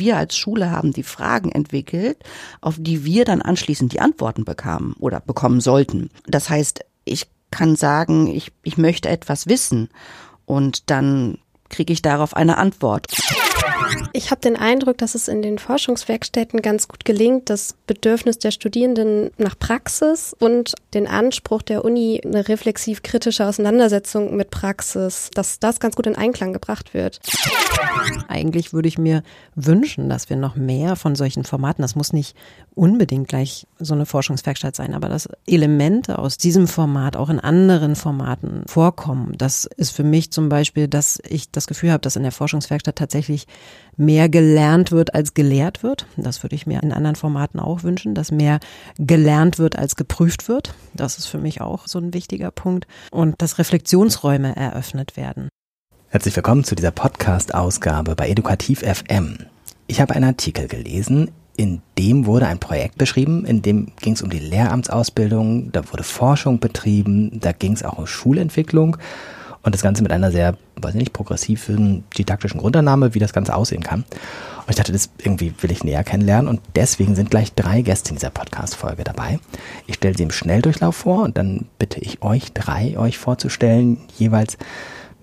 Wir als Schule haben die Fragen entwickelt, auf die wir dann anschließend die Antworten bekamen oder bekommen sollten. Das heißt, ich kann sagen, ich, ich möchte etwas wissen und dann kriege ich darauf eine Antwort. Ich habe den Eindruck, dass es in den Forschungswerkstätten ganz gut gelingt, das Bedürfnis der Studierenden nach Praxis und den Anspruch der Uni, eine reflexiv-kritische Auseinandersetzung mit Praxis, dass das ganz gut in Einklang gebracht wird. Eigentlich würde ich mir wünschen, dass wir noch mehr von solchen Formaten, das muss nicht unbedingt gleich so eine Forschungswerkstatt sein, aber dass Elemente aus diesem Format auch in anderen Formaten vorkommen. Das ist für mich zum Beispiel, dass ich das Gefühl habe, dass in der Forschungswerkstatt tatsächlich mehr gelernt wird als gelehrt wird. Das würde ich mir in anderen Formaten auch wünschen, dass mehr gelernt wird als geprüft wird. Das ist für mich auch so ein wichtiger Punkt. Und dass Reflexionsräume eröffnet werden. Herzlich willkommen zu dieser Podcast-Ausgabe bei Edukativ FM. Ich habe einen Artikel gelesen, in dem wurde ein Projekt beschrieben, in dem ging es um die Lehramtsausbildung, da wurde Forschung betrieben, da ging es auch um Schulentwicklung und das Ganze mit einer sehr, weiß ich nicht, progressiven didaktischen Grundannahme, wie das Ganze aussehen kann. Und ich dachte, das irgendwie will ich näher kennenlernen und deswegen sind gleich drei Gäste in dieser Podcast-Folge dabei. Ich stelle sie im Schnelldurchlauf vor und dann bitte ich euch drei, euch vorzustellen, jeweils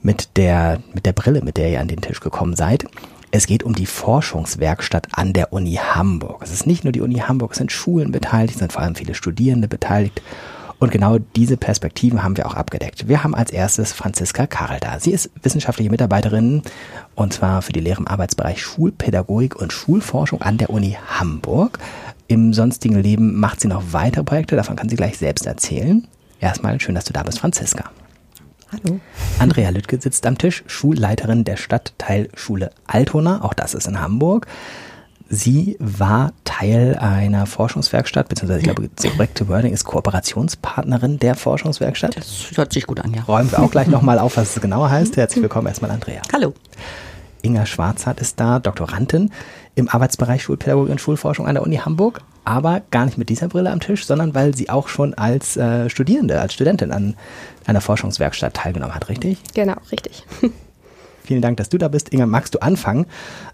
mit der, mit der Brille, mit der ihr an den Tisch gekommen seid. Es geht um die Forschungswerkstatt an der Uni Hamburg. Es ist nicht nur die Uni Hamburg, es sind Schulen beteiligt, es sind vor allem viele Studierende beteiligt und genau diese Perspektiven haben wir auch abgedeckt. Wir haben als erstes Franziska Karl da. Sie ist wissenschaftliche Mitarbeiterin und zwar für die Lehre im Arbeitsbereich Schulpädagogik und Schulforschung an der Uni Hamburg. Im sonstigen Leben macht sie noch weitere Projekte, davon kann sie gleich selbst erzählen. Erstmal schön, dass du da bist, Franziska. Hallo. Andrea Lüttke sitzt am Tisch, Schulleiterin der Stadtteilschule Altona, auch das ist in Hamburg. Sie war Teil einer Forschungswerkstatt, beziehungsweise ich glaube, das korrekte Wording ist Kooperationspartnerin der Forschungswerkstatt. Das hört sich gut an, ja. Räumen wir auch gleich nochmal auf, was es genauer heißt. Herzlich willkommen erstmal, Andrea. Hallo. Inga Schwarzhardt ist da, Doktorandin im Arbeitsbereich Schulpädagogik und Schulforschung an der Uni Hamburg, aber gar nicht mit dieser Brille am Tisch, sondern weil sie auch schon als äh, Studierende, als Studentin an einer Forschungswerkstatt teilgenommen hat, richtig? Genau, richtig. Vielen Dank, dass du da bist. Inga, magst du anfangen,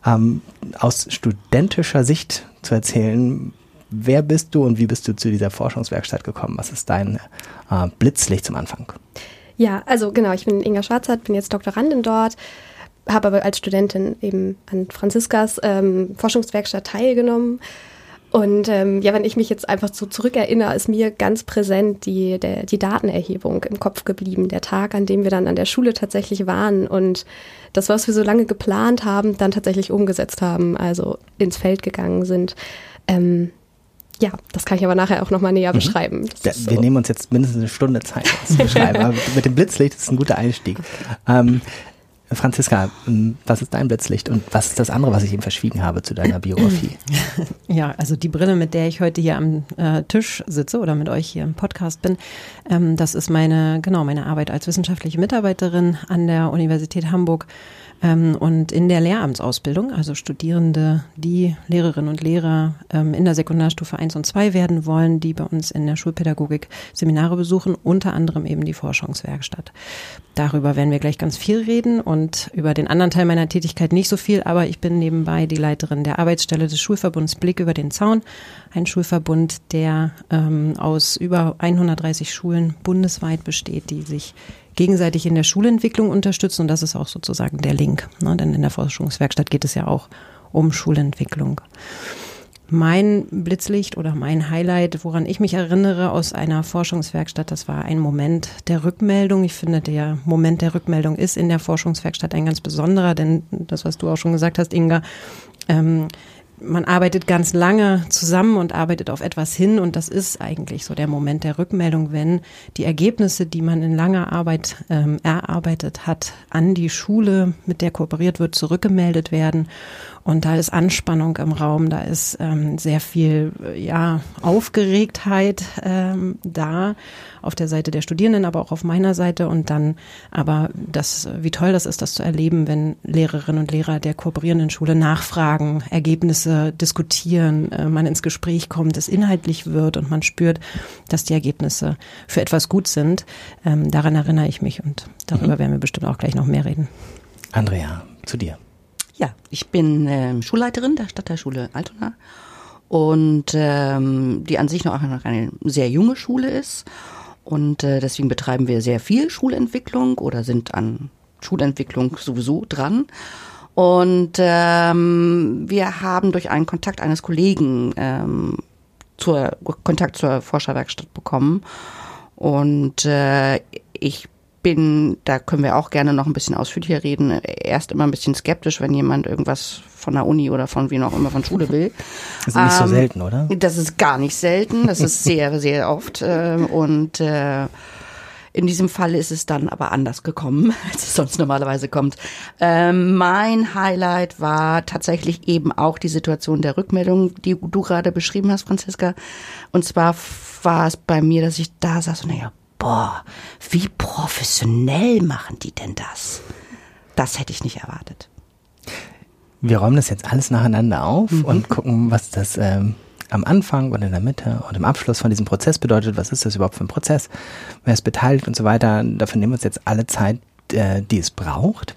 ähm, aus studentischer Sicht zu erzählen, wer bist du und wie bist du zu dieser Forschungswerkstatt gekommen? Was ist dein äh, Blitzlicht zum Anfang? Ja, also genau, ich bin Inga Schwarzert, bin jetzt Doktorandin dort, habe aber als Studentin eben an Franziskas ähm, Forschungswerkstatt teilgenommen und ähm, ja, wenn ich mich jetzt einfach so zurückerinnere, ist mir ganz präsent die, der, die Datenerhebung im Kopf geblieben. Der Tag, an dem wir dann an der Schule tatsächlich waren und das, was wir so lange geplant haben, dann tatsächlich umgesetzt haben, also ins Feld gegangen sind. Ähm, ja, das kann ich aber nachher auch nochmal näher mhm. beschreiben. Ja, so. Wir nehmen uns jetzt mindestens eine Stunde Zeit, das zu beschreiben. aber mit dem Blitzlicht ist ein guter Einstieg. Ähm, Franziska, was ist dein Blitzlicht und was ist das andere, was ich eben verschwiegen habe zu deiner Biografie? Ja, also die Brille, mit der ich heute hier am äh, Tisch sitze oder mit euch hier im Podcast bin, ähm, das ist meine, genau, meine Arbeit als wissenschaftliche Mitarbeiterin an der Universität Hamburg und in der Lehramtsausbildung, also Studierende, die Lehrerinnen und Lehrer ähm, in der Sekundarstufe 1 und 2 werden wollen, die bei uns in der Schulpädagogik Seminare besuchen, unter anderem eben die Forschungswerkstatt. Darüber werden wir gleich ganz viel reden und über den anderen Teil meiner Tätigkeit nicht so viel, aber ich bin nebenbei die Leiterin der Arbeitsstelle des Schulverbunds Blick über den Zaun, ein Schulverbund, der ähm, aus über 130 Schulen bundesweit besteht, die sich gegenseitig in der Schulentwicklung unterstützen und das ist auch sozusagen der Link. Ne? Denn in der Forschungswerkstatt geht es ja auch um Schulentwicklung. Mein Blitzlicht oder mein Highlight, woran ich mich erinnere aus einer Forschungswerkstatt, das war ein Moment der Rückmeldung. Ich finde, der Moment der Rückmeldung ist in der Forschungswerkstatt ein ganz besonderer, denn das, was du auch schon gesagt hast, Inga, ähm, man arbeitet ganz lange zusammen und arbeitet auf etwas hin und das ist eigentlich so der Moment der Rückmeldung, wenn die Ergebnisse, die man in langer Arbeit ähm, erarbeitet hat, an die Schule, mit der kooperiert wird, zurückgemeldet werden und da ist Anspannung im Raum, da ist ähm, sehr viel ja Aufgeregtheit ähm, da auf der Seite der Studierenden, aber auch auf meiner Seite und dann aber das, wie toll das ist, das zu erleben, wenn Lehrerinnen und Lehrer der kooperierenden Schule nachfragen, Ergebnisse diskutieren, äh, man ins Gespräch kommt, es inhaltlich wird und man spürt, dass die Ergebnisse für etwas gut sind. Ähm, daran erinnere ich mich und darüber mhm. werden wir bestimmt auch gleich noch mehr reden. Andrea, zu dir. Ja, ich bin ähm, Schulleiterin der Stadtteilschule Altona und ähm, die an sich noch eine sehr junge Schule ist und äh, deswegen betreiben wir sehr viel Schulentwicklung oder sind an Schulentwicklung sowieso dran. Und ähm, wir haben durch einen Kontakt eines Kollegen ähm, zur Kontakt zur Forscherwerkstatt bekommen. Und äh, ich bin, da können wir auch gerne noch ein bisschen ausführlicher reden, erst immer ein bisschen skeptisch, wenn jemand irgendwas von der Uni oder von wie noch immer von Schule will. Das ist nicht so Ähm, selten, oder? Das ist gar nicht selten, das ist sehr, sehr oft. ähm, Und äh, in diesem Fall ist es dann aber anders gekommen, als es sonst normalerweise kommt. Ähm, mein Highlight war tatsächlich eben auch die Situation der Rückmeldung, die du gerade beschrieben hast, Franziska. Und zwar war es bei mir, dass ich da saß und naja, boah, wie professionell machen die denn das? Das hätte ich nicht erwartet. Wir räumen das jetzt alles nacheinander auf und gucken, was das ähm, am Anfang und in der Mitte und im Abschluss von diesem Prozess bedeutet. Was ist das überhaupt für ein Prozess? Wer ist beteiligt und so weiter? Dafür nehmen wir uns jetzt alle Zeit, äh, die es braucht.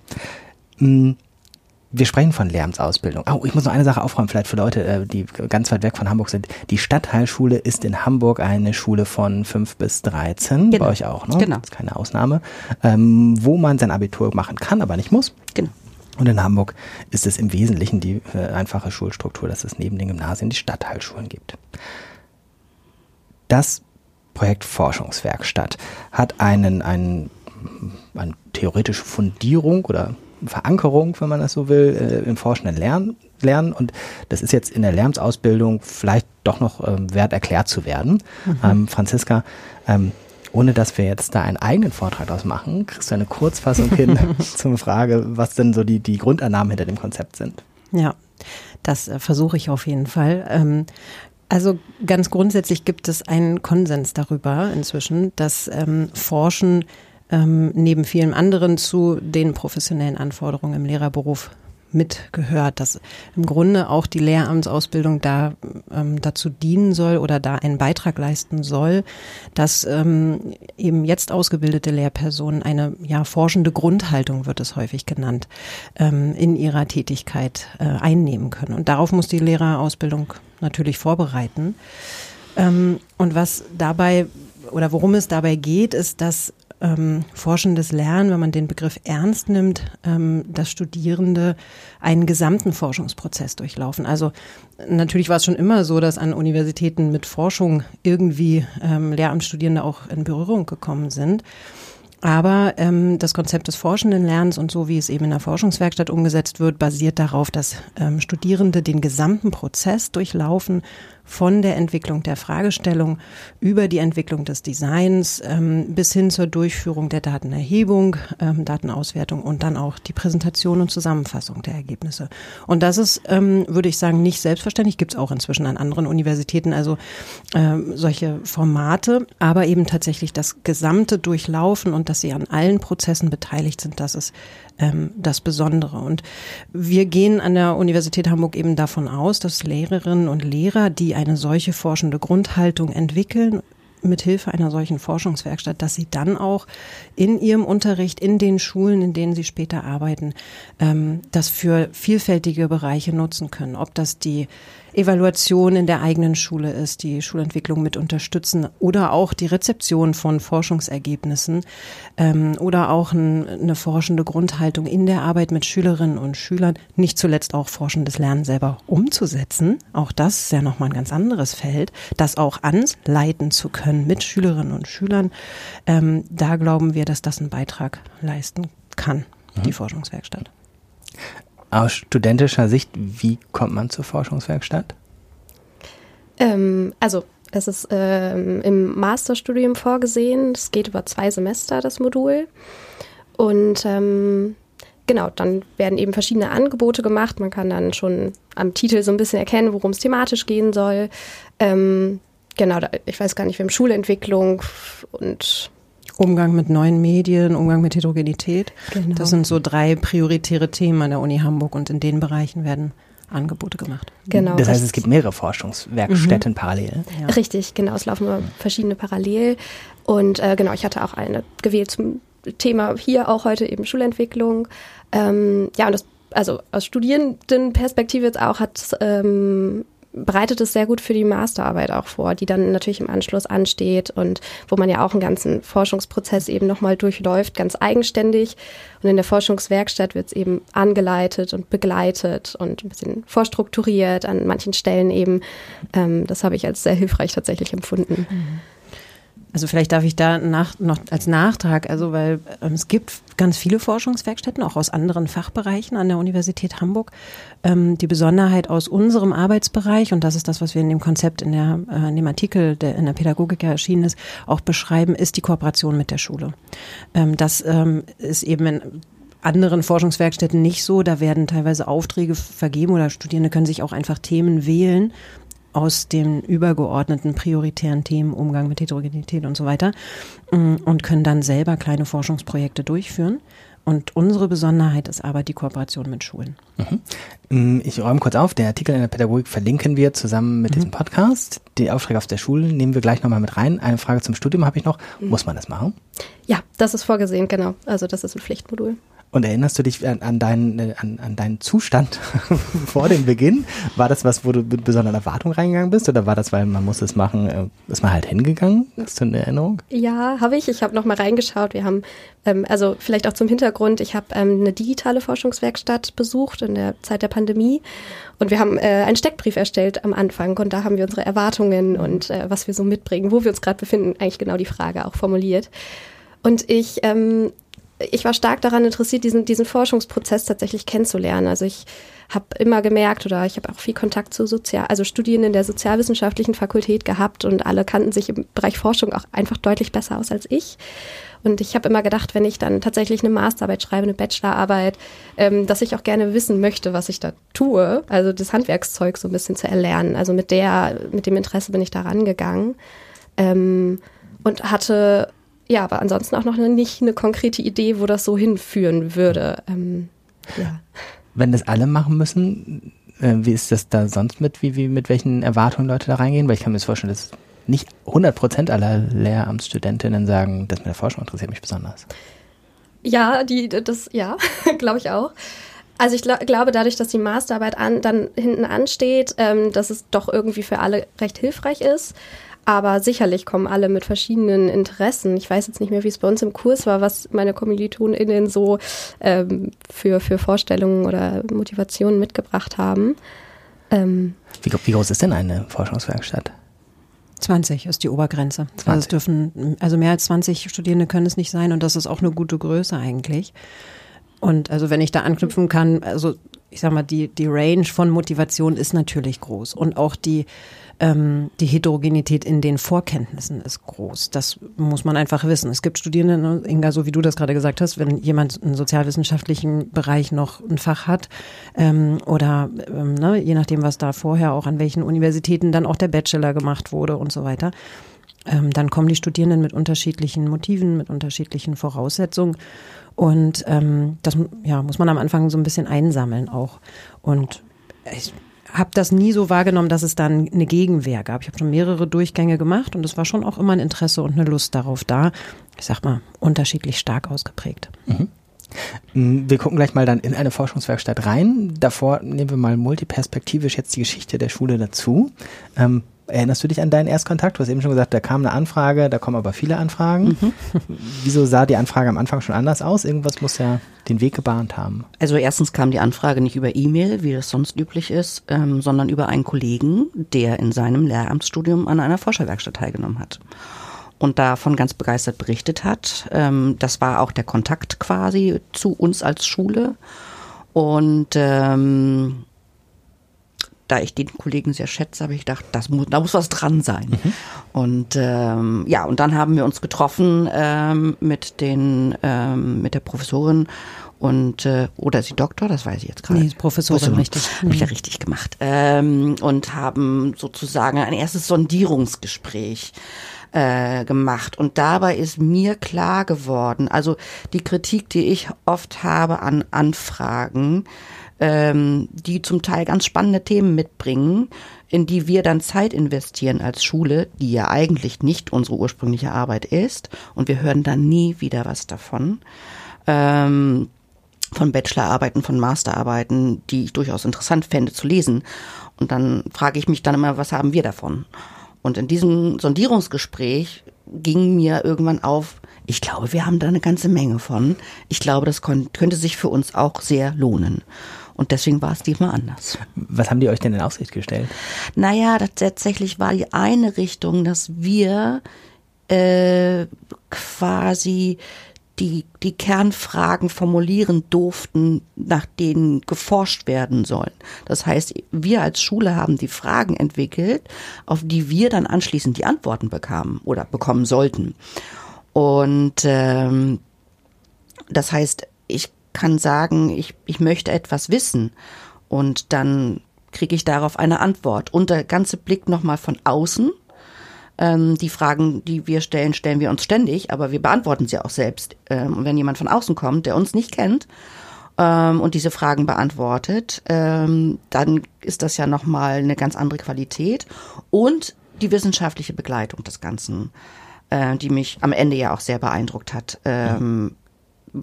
Mm, Wir sprechen von Lehramtsausbildung. Oh, ich muss noch eine Sache aufräumen, vielleicht für Leute, äh, die ganz weit weg von Hamburg sind. Die Stadtteilschule ist in Hamburg eine Schule von 5 bis 13, Genau. bei euch auch, ne? Genau. Das ist keine Ausnahme. Ähm, wo man sein Abitur machen kann, aber nicht muss. Genau. Und in Hamburg ist es im Wesentlichen die äh, einfache Schulstruktur, dass es neben den Gymnasien die Stadtteilschulen gibt. Das Projekt Forschungswerkstatt hat einen, einen, eine theoretische Fundierung oder Verankerung, wenn man das so will, äh, im forschenden Lernen, Lernen. Und das ist jetzt in der Lehramtsausbildung vielleicht doch noch ähm, wert erklärt zu werden. Ähm, Franziska, ähm, ohne dass wir jetzt da einen eigenen Vortrag draus machen, kriegst du eine Kurzfassung hin zur Frage, was denn so die, die Grundannahmen hinter dem Konzept sind. Ja, das äh, versuche ich auf jeden Fall. Ähm, also ganz grundsätzlich gibt es einen Konsens darüber inzwischen, dass ähm, Forschen ähm, neben vielem anderen zu den professionellen Anforderungen im Lehrerberuf mitgehört, dass im Grunde auch die Lehramtsausbildung da ähm, dazu dienen soll oder da einen Beitrag leisten soll, dass ähm, eben jetzt ausgebildete Lehrpersonen eine ja forschende Grundhaltung wird es häufig genannt ähm, in ihrer Tätigkeit äh, einnehmen können. Und darauf muss die Lehrerausbildung natürlich vorbereiten. Ähm, und was dabei oder worum es dabei geht, ist, dass ähm, forschendes Lernen, wenn man den Begriff ernst nimmt, ähm, dass Studierende einen gesamten Forschungsprozess durchlaufen. Also natürlich war es schon immer so, dass an Universitäten mit Forschung irgendwie ähm, Lehramtsstudierende auch in Berührung gekommen sind. Aber ähm, das Konzept des forschenden Lernens und so wie es eben in der Forschungswerkstatt umgesetzt wird, basiert darauf, dass ähm, Studierende den gesamten Prozess durchlaufen, von der Entwicklung der Fragestellung über die Entwicklung des Designs ähm, bis hin zur Durchführung der Datenerhebung, ähm, Datenauswertung und dann auch die Präsentation und Zusammenfassung der Ergebnisse. Und das ist, ähm, würde ich sagen, nicht selbstverständlich, gibt es auch inzwischen an anderen Universitäten, also ähm, solche Formate, aber eben tatsächlich das gesamte Durchlaufen und dass sie an allen Prozessen beteiligt sind, das ist ähm, das Besondere. Und wir gehen an der Universität Hamburg eben davon aus, dass Lehrerinnen und Lehrer, die eine solche forschende Grundhaltung entwickeln, mit Hilfe einer solchen Forschungswerkstatt, dass sie dann auch in ihrem Unterricht, in den Schulen, in denen sie später arbeiten, ähm, das für vielfältige Bereiche nutzen können. Ob das die Evaluation in der eigenen Schule ist, die Schulentwicklung mit unterstützen oder auch die Rezeption von Forschungsergebnissen ähm, oder auch ein, eine forschende Grundhaltung in der Arbeit mit Schülerinnen und Schülern, nicht zuletzt auch forschendes Lernen selber umzusetzen. Auch das ist ja nochmal ein ganz anderes Feld, das auch anleiten zu können mit Schülerinnen und Schülern. Ähm, da glauben wir, dass das einen Beitrag leisten kann, die Forschungswerkstatt. Aus studentischer Sicht, wie kommt man zur Forschungswerkstatt? Ähm, also es ist ähm, im Masterstudium vorgesehen. Es geht über zwei Semester, das Modul. Und ähm, genau, dann werden eben verschiedene Angebote gemacht. Man kann dann schon am Titel so ein bisschen erkennen, worum es thematisch gehen soll. Ähm, genau, ich weiß gar nicht, wir haben Schulentwicklung und Umgang mit neuen Medien, Umgang mit Heterogenität. Genau. Das sind so drei prioritäre Themen an der Uni Hamburg und in den Bereichen werden Angebote gemacht. genau. das heißt, es gibt mehrere Forschungswerkstätten parallel. Ja. Richtig, genau. Es laufen nur verschiedene parallel. Und äh, genau, ich hatte auch eine gewählt zum Thema hier auch heute eben Schulentwicklung. Ähm, ja, und das also aus Studierendenperspektive jetzt auch, hat ähm, bereitet es sehr gut für die Masterarbeit auch vor, die dann natürlich im Anschluss ansteht und wo man ja auch einen ganzen Forschungsprozess eben nochmal durchläuft, ganz eigenständig. Und in der Forschungswerkstatt wird es eben angeleitet und begleitet und ein bisschen vorstrukturiert an manchen Stellen eben. Ähm, das habe ich als sehr hilfreich tatsächlich empfunden. Mhm. Also vielleicht darf ich da nach, noch als Nachtrag, also weil ähm, es gibt ganz viele Forschungswerkstätten, auch aus anderen Fachbereichen an der Universität Hamburg. Ähm, die Besonderheit aus unserem Arbeitsbereich, und das ist das, was wir in dem Konzept, in, der, äh, in dem Artikel, der in der Pädagogik erschienen ist, auch beschreiben, ist die Kooperation mit der Schule. Ähm, das ähm, ist eben in anderen Forschungswerkstätten nicht so. Da werden teilweise Aufträge vergeben oder Studierende können sich auch einfach Themen wählen aus den übergeordneten prioritären Themen, Umgang mit Heterogenität und so weiter, mm, und können dann selber kleine Forschungsprojekte durchführen. Und unsere Besonderheit ist aber die Kooperation mit Schulen. Mhm. Mm, ich räume kurz auf, der Artikel in der Pädagogik verlinken wir zusammen mit mhm. diesem Podcast. Die Aufträge auf der Schule nehmen wir gleich nochmal mit rein. Eine Frage zum Studium habe ich noch. Mhm. Muss man das machen? Ja, das ist vorgesehen, genau. Also das ist ein Pflichtmodul. Und erinnerst du dich an, an, deinen, äh, an, an deinen Zustand vor dem Beginn? War das was, wo du mit besonderer Erwartung reingegangen bist? Oder war das, weil man muss es machen, äh, ist man halt hingegangen? Hast du eine Erinnerung? Ja, habe ich. Ich habe nochmal reingeschaut. Wir haben, ähm, also vielleicht auch zum Hintergrund, ich habe ähm, eine digitale Forschungswerkstatt besucht in der Zeit der Pandemie. Und wir haben äh, einen Steckbrief erstellt am Anfang. Und da haben wir unsere Erwartungen und äh, was wir so mitbringen, wo wir uns gerade befinden, eigentlich genau die Frage auch formuliert. Und ich ähm, ich war stark daran interessiert, diesen, diesen Forschungsprozess tatsächlich kennenzulernen. Also ich habe immer gemerkt oder ich habe auch viel Kontakt zu Sozial, also Studierenden der sozialwissenschaftlichen Fakultät gehabt und alle kannten sich im Bereich Forschung auch einfach deutlich besser aus als ich. Und ich habe immer gedacht, wenn ich dann tatsächlich eine Masterarbeit schreibe, eine Bachelorarbeit, ähm, dass ich auch gerne wissen möchte, was ich da tue. Also das Handwerkszeug so ein bisschen zu erlernen. Also mit der, mit dem Interesse bin ich da rangegangen. Ähm, und hatte ja, aber ansonsten auch noch nicht eine konkrete Idee, wo das so hinführen würde. Ähm, ja. Wenn das alle machen müssen, äh, wie ist das da sonst mit, wie, wie, mit welchen Erwartungen Leute da reingehen? Weil ich kann mir das vorstellen, dass nicht 100 Prozent aller Lehramtsstudentinnen sagen, das mit der Forschung interessiert mich besonders. Ja, die, das, ja, glaube ich auch. Also ich gl glaube, dadurch, dass die Masterarbeit an, dann hinten ansteht, ähm, dass es doch irgendwie für alle recht hilfreich ist. Aber sicherlich kommen alle mit verschiedenen Interessen. Ich weiß jetzt nicht mehr, wie es bei uns im Kurs war, was meine KommilitonInnen so ähm, für, für Vorstellungen oder Motivationen mitgebracht haben. Ähm, wie, wie groß ist denn eine Forschungswerkstatt? 20 ist die Obergrenze. 20. Also es dürfen, also mehr als 20 Studierende können es nicht sein und das ist auch eine gute Größe eigentlich. Und also wenn ich da anknüpfen kann, also ich sag mal, die, die Range von Motivation ist natürlich groß und auch die, ähm, die Heterogenität in den Vorkenntnissen ist groß. Das muss man einfach wissen. Es gibt Studierende, ne, Inga, so wie du das gerade gesagt hast, wenn jemand im sozialwissenschaftlichen Bereich noch ein Fach hat ähm, oder ähm, ne, je nachdem, was da vorher auch an welchen Universitäten dann auch der Bachelor gemacht wurde und so weiter. Ähm, dann kommen die Studierenden mit unterschiedlichen Motiven, mit unterschiedlichen Voraussetzungen. Und ähm, das ja, muss man am Anfang so ein bisschen einsammeln auch. Und ich habe das nie so wahrgenommen, dass es dann eine Gegenwehr gab. Ich habe schon mehrere Durchgänge gemacht und es war schon auch immer ein Interesse und eine Lust darauf da. Ich sag mal, unterschiedlich stark ausgeprägt. Mhm. Mm, wir gucken gleich mal dann in eine Forschungswerkstatt rein. Davor nehmen wir mal multiperspektivisch jetzt die Geschichte der Schule dazu. Ähm, Erinnerst du dich an deinen Erstkontakt? Du hast eben schon gesagt, da kam eine Anfrage, da kommen aber viele Anfragen. Mhm. Wieso sah die Anfrage am Anfang schon anders aus? Irgendwas muss ja den Weg gebahnt haben. Also erstens kam die Anfrage nicht über E-Mail, wie das sonst üblich ist, ähm, sondern über einen Kollegen, der in seinem Lehramtsstudium an einer Forscherwerkstatt teilgenommen hat und davon ganz begeistert berichtet hat. Ähm, das war auch der Kontakt quasi zu uns als Schule. Und ähm, da ich den Kollegen sehr schätze, habe ich gedacht, das muss, da muss was dran sein. Mhm. Und ähm, ja, und dann haben wir uns getroffen ähm, mit den ähm, mit der Professorin und äh, oder ist sie Doktor, das weiß ich jetzt gerade. Nee, Professorin, Professorin richtig. Habe ich ja mhm. richtig gemacht. Ähm, und haben sozusagen ein erstes Sondierungsgespräch äh, gemacht. Und dabei ist mir klar geworden, also die Kritik, die ich oft habe an Anfragen, ähm, die zum Teil ganz spannende Themen mitbringen, in die wir dann Zeit investieren als Schule, die ja eigentlich nicht unsere ursprüngliche Arbeit ist. Und wir hören dann nie wieder was davon. Ähm, von Bachelorarbeiten, von Masterarbeiten, die ich durchaus interessant fände zu lesen. Und dann frage ich mich dann immer, was haben wir davon? Und in diesem Sondierungsgespräch ging mir irgendwann auf, ich glaube, wir haben da eine ganze Menge von. Ich glaube, das könnte sich für uns auch sehr lohnen. Und deswegen war es diesmal anders. Was haben die euch denn in Aussicht gestellt? Naja, tatsächlich war die eine Richtung, dass wir äh, quasi die, die Kernfragen formulieren durften, nach denen geforscht werden soll. Das heißt, wir als Schule haben die Fragen entwickelt, auf die wir dann anschließend die Antworten bekamen oder bekommen sollten. Und ähm, das heißt, ich kann sagen, ich, ich möchte etwas wissen und dann kriege ich darauf eine Antwort. Und der ganze Blick nochmal von außen ähm, die Fragen, die wir stellen, stellen wir uns ständig, aber wir beantworten sie auch selbst. Ähm, und wenn jemand von außen kommt, der uns nicht kennt ähm, und diese Fragen beantwortet, dann ist das ja nochmal eine ganz andere Qualität. Und die wissenschaftliche Begleitung des Ganzen, äh, die mich am Ende ja auch sehr beeindruckt hat, ähm,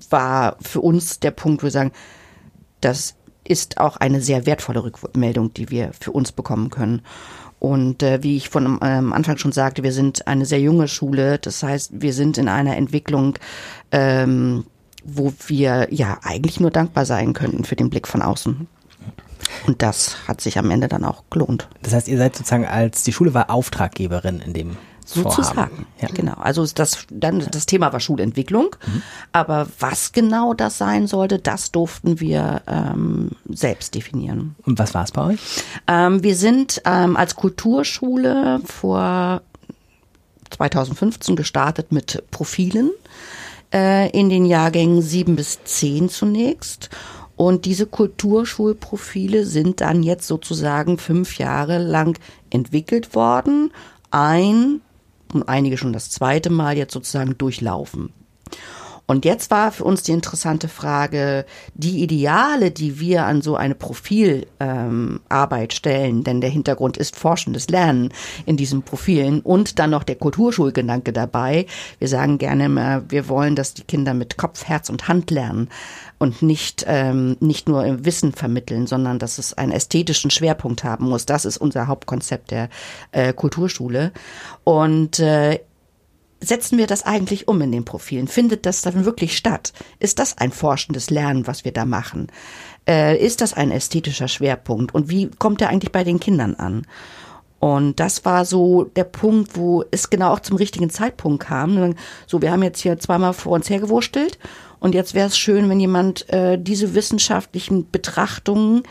war für uns der Punkt, wo wir sagen, das ist auch eine sehr wertvolle Rückmeldung, die wir für uns bekommen können. Und äh, wie ich von ähm, Anfang schon sagte, wir sind eine sehr junge Schule. Das heißt, wir sind in einer Entwicklung, ähm, wo wir ja eigentlich nur dankbar sein könnten für den Blick von außen. Und das hat sich am Ende dann auch gelohnt. Das heißt, ihr seid sozusagen als die Schule war Auftraggeberin in dem Sozusagen. Ja. Genau. Also das, dann, das Thema war Schulentwicklung. Mhm. Aber was genau das sein sollte, das durften wir ähm, selbst definieren. Und was war es bei euch? Ähm, wir sind ähm, als Kulturschule vor 2015 gestartet mit Profilen äh, in den Jahrgängen sieben bis zehn zunächst. Und diese Kulturschulprofile sind dann jetzt sozusagen fünf Jahre lang entwickelt worden. Ein und einige schon das zweite Mal jetzt sozusagen durchlaufen. Und jetzt war für uns die interessante Frage, die Ideale, die wir an so eine Profilarbeit ähm, stellen, denn der Hintergrund ist forschendes Lernen in diesen Profilen und dann noch der Kulturschulgedanke dabei. Wir sagen gerne immer, wir wollen, dass die Kinder mit Kopf, Herz und Hand lernen und nicht, ähm, nicht nur im Wissen vermitteln, sondern dass es einen ästhetischen Schwerpunkt haben muss. Das ist unser Hauptkonzept der äh, Kulturschule. Und äh, setzen wir das eigentlich um in den Profilen? Findet das dann wirklich statt? Ist das ein forschendes Lernen, was wir da machen? Äh, ist das ein ästhetischer Schwerpunkt? Und wie kommt der eigentlich bei den Kindern an? Und das war so der Punkt, wo es genau auch zum richtigen Zeitpunkt kam. So, wir haben jetzt hier zweimal vor uns hergewurstelt und jetzt wäre es schön, wenn jemand äh, diese wissenschaftlichen Betrachtungen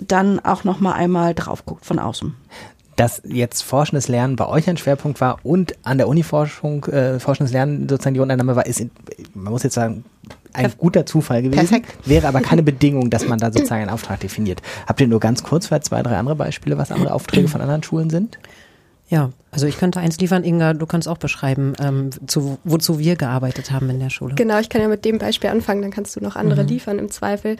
dann auch noch mal einmal drauf guckt von außen dass jetzt forschendes Lernen bei euch ein Schwerpunkt war und an der Uni-Forschung äh, forschendes Lernen sozusagen die Unternahme war, ist, in, man muss jetzt sagen, ein guter Zufall gewesen. Perfekt. Wäre aber keine Bedingung, dass man da sozusagen einen Auftrag definiert. Habt ihr nur ganz kurz vielleicht zwei, drei andere Beispiele, was andere Aufträge von anderen Schulen sind? Ja, also ich könnte eins liefern, Inga, du kannst auch beschreiben, ähm, zu, wozu wir gearbeitet haben in der Schule. Genau, ich kann ja mit dem Beispiel anfangen, dann kannst du noch andere mhm. liefern im Zweifel.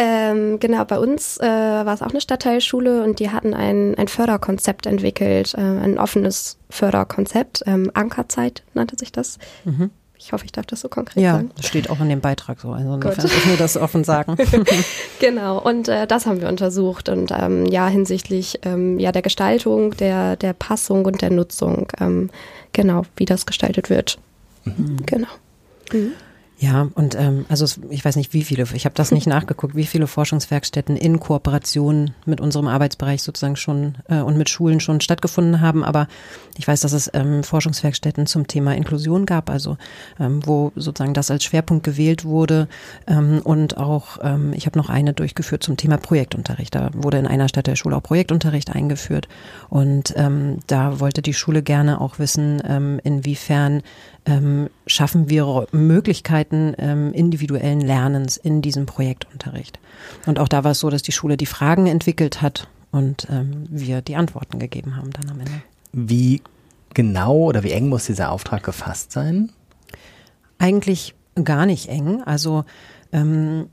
Ähm, genau, bei uns äh, war es auch eine Stadtteilschule und die hatten ein, ein Förderkonzept entwickelt, äh, ein offenes Förderkonzept. Ähm, Ankerzeit nannte sich das. Mhm. Ich hoffe, ich darf das so konkret ja, sagen. Ja, steht auch in dem Beitrag so. Also insofern ich nur das offen sagen. genau, und äh, das haben wir untersucht und ähm, ja, hinsichtlich ähm, ja, der Gestaltung, der, der Passung und der Nutzung, ähm, genau, wie das gestaltet wird. Mhm. Genau. Mhm. Ja, und ähm, also ich weiß nicht, wie viele, ich habe das nicht nachgeguckt, wie viele Forschungswerkstätten in Kooperation mit unserem Arbeitsbereich sozusagen schon äh, und mit Schulen schon stattgefunden haben, aber ich weiß, dass es ähm, Forschungswerkstätten zum Thema Inklusion gab, also ähm, wo sozusagen das als Schwerpunkt gewählt wurde. Ähm, und auch, ähm, ich habe noch eine durchgeführt zum Thema Projektunterricht. Da wurde in einer Stadt der Schule auch Projektunterricht eingeführt. Und ähm, da wollte die Schule gerne auch wissen, ähm, inwiefern ähm, schaffen wir Möglichkeiten ähm, individuellen Lernens in diesem Projektunterricht. Und auch da war es so, dass die Schule die Fragen entwickelt hat und ähm, wir die Antworten gegeben haben dann am Ende. Wie genau oder wie eng muss dieser Auftrag gefasst sein? Eigentlich gar nicht eng. Also ähm,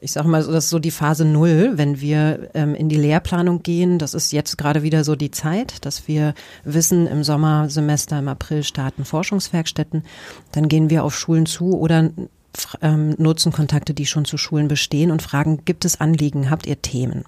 ich sage mal, das ist so die Phase Null, wenn wir ähm, in die Lehrplanung gehen. Das ist jetzt gerade wieder so die Zeit, dass wir wissen, im Sommersemester, im April starten Forschungswerkstätten. Dann gehen wir auf Schulen zu oder ähm, nutzen Kontakte, die schon zu Schulen bestehen und fragen, gibt es Anliegen, habt ihr Themen?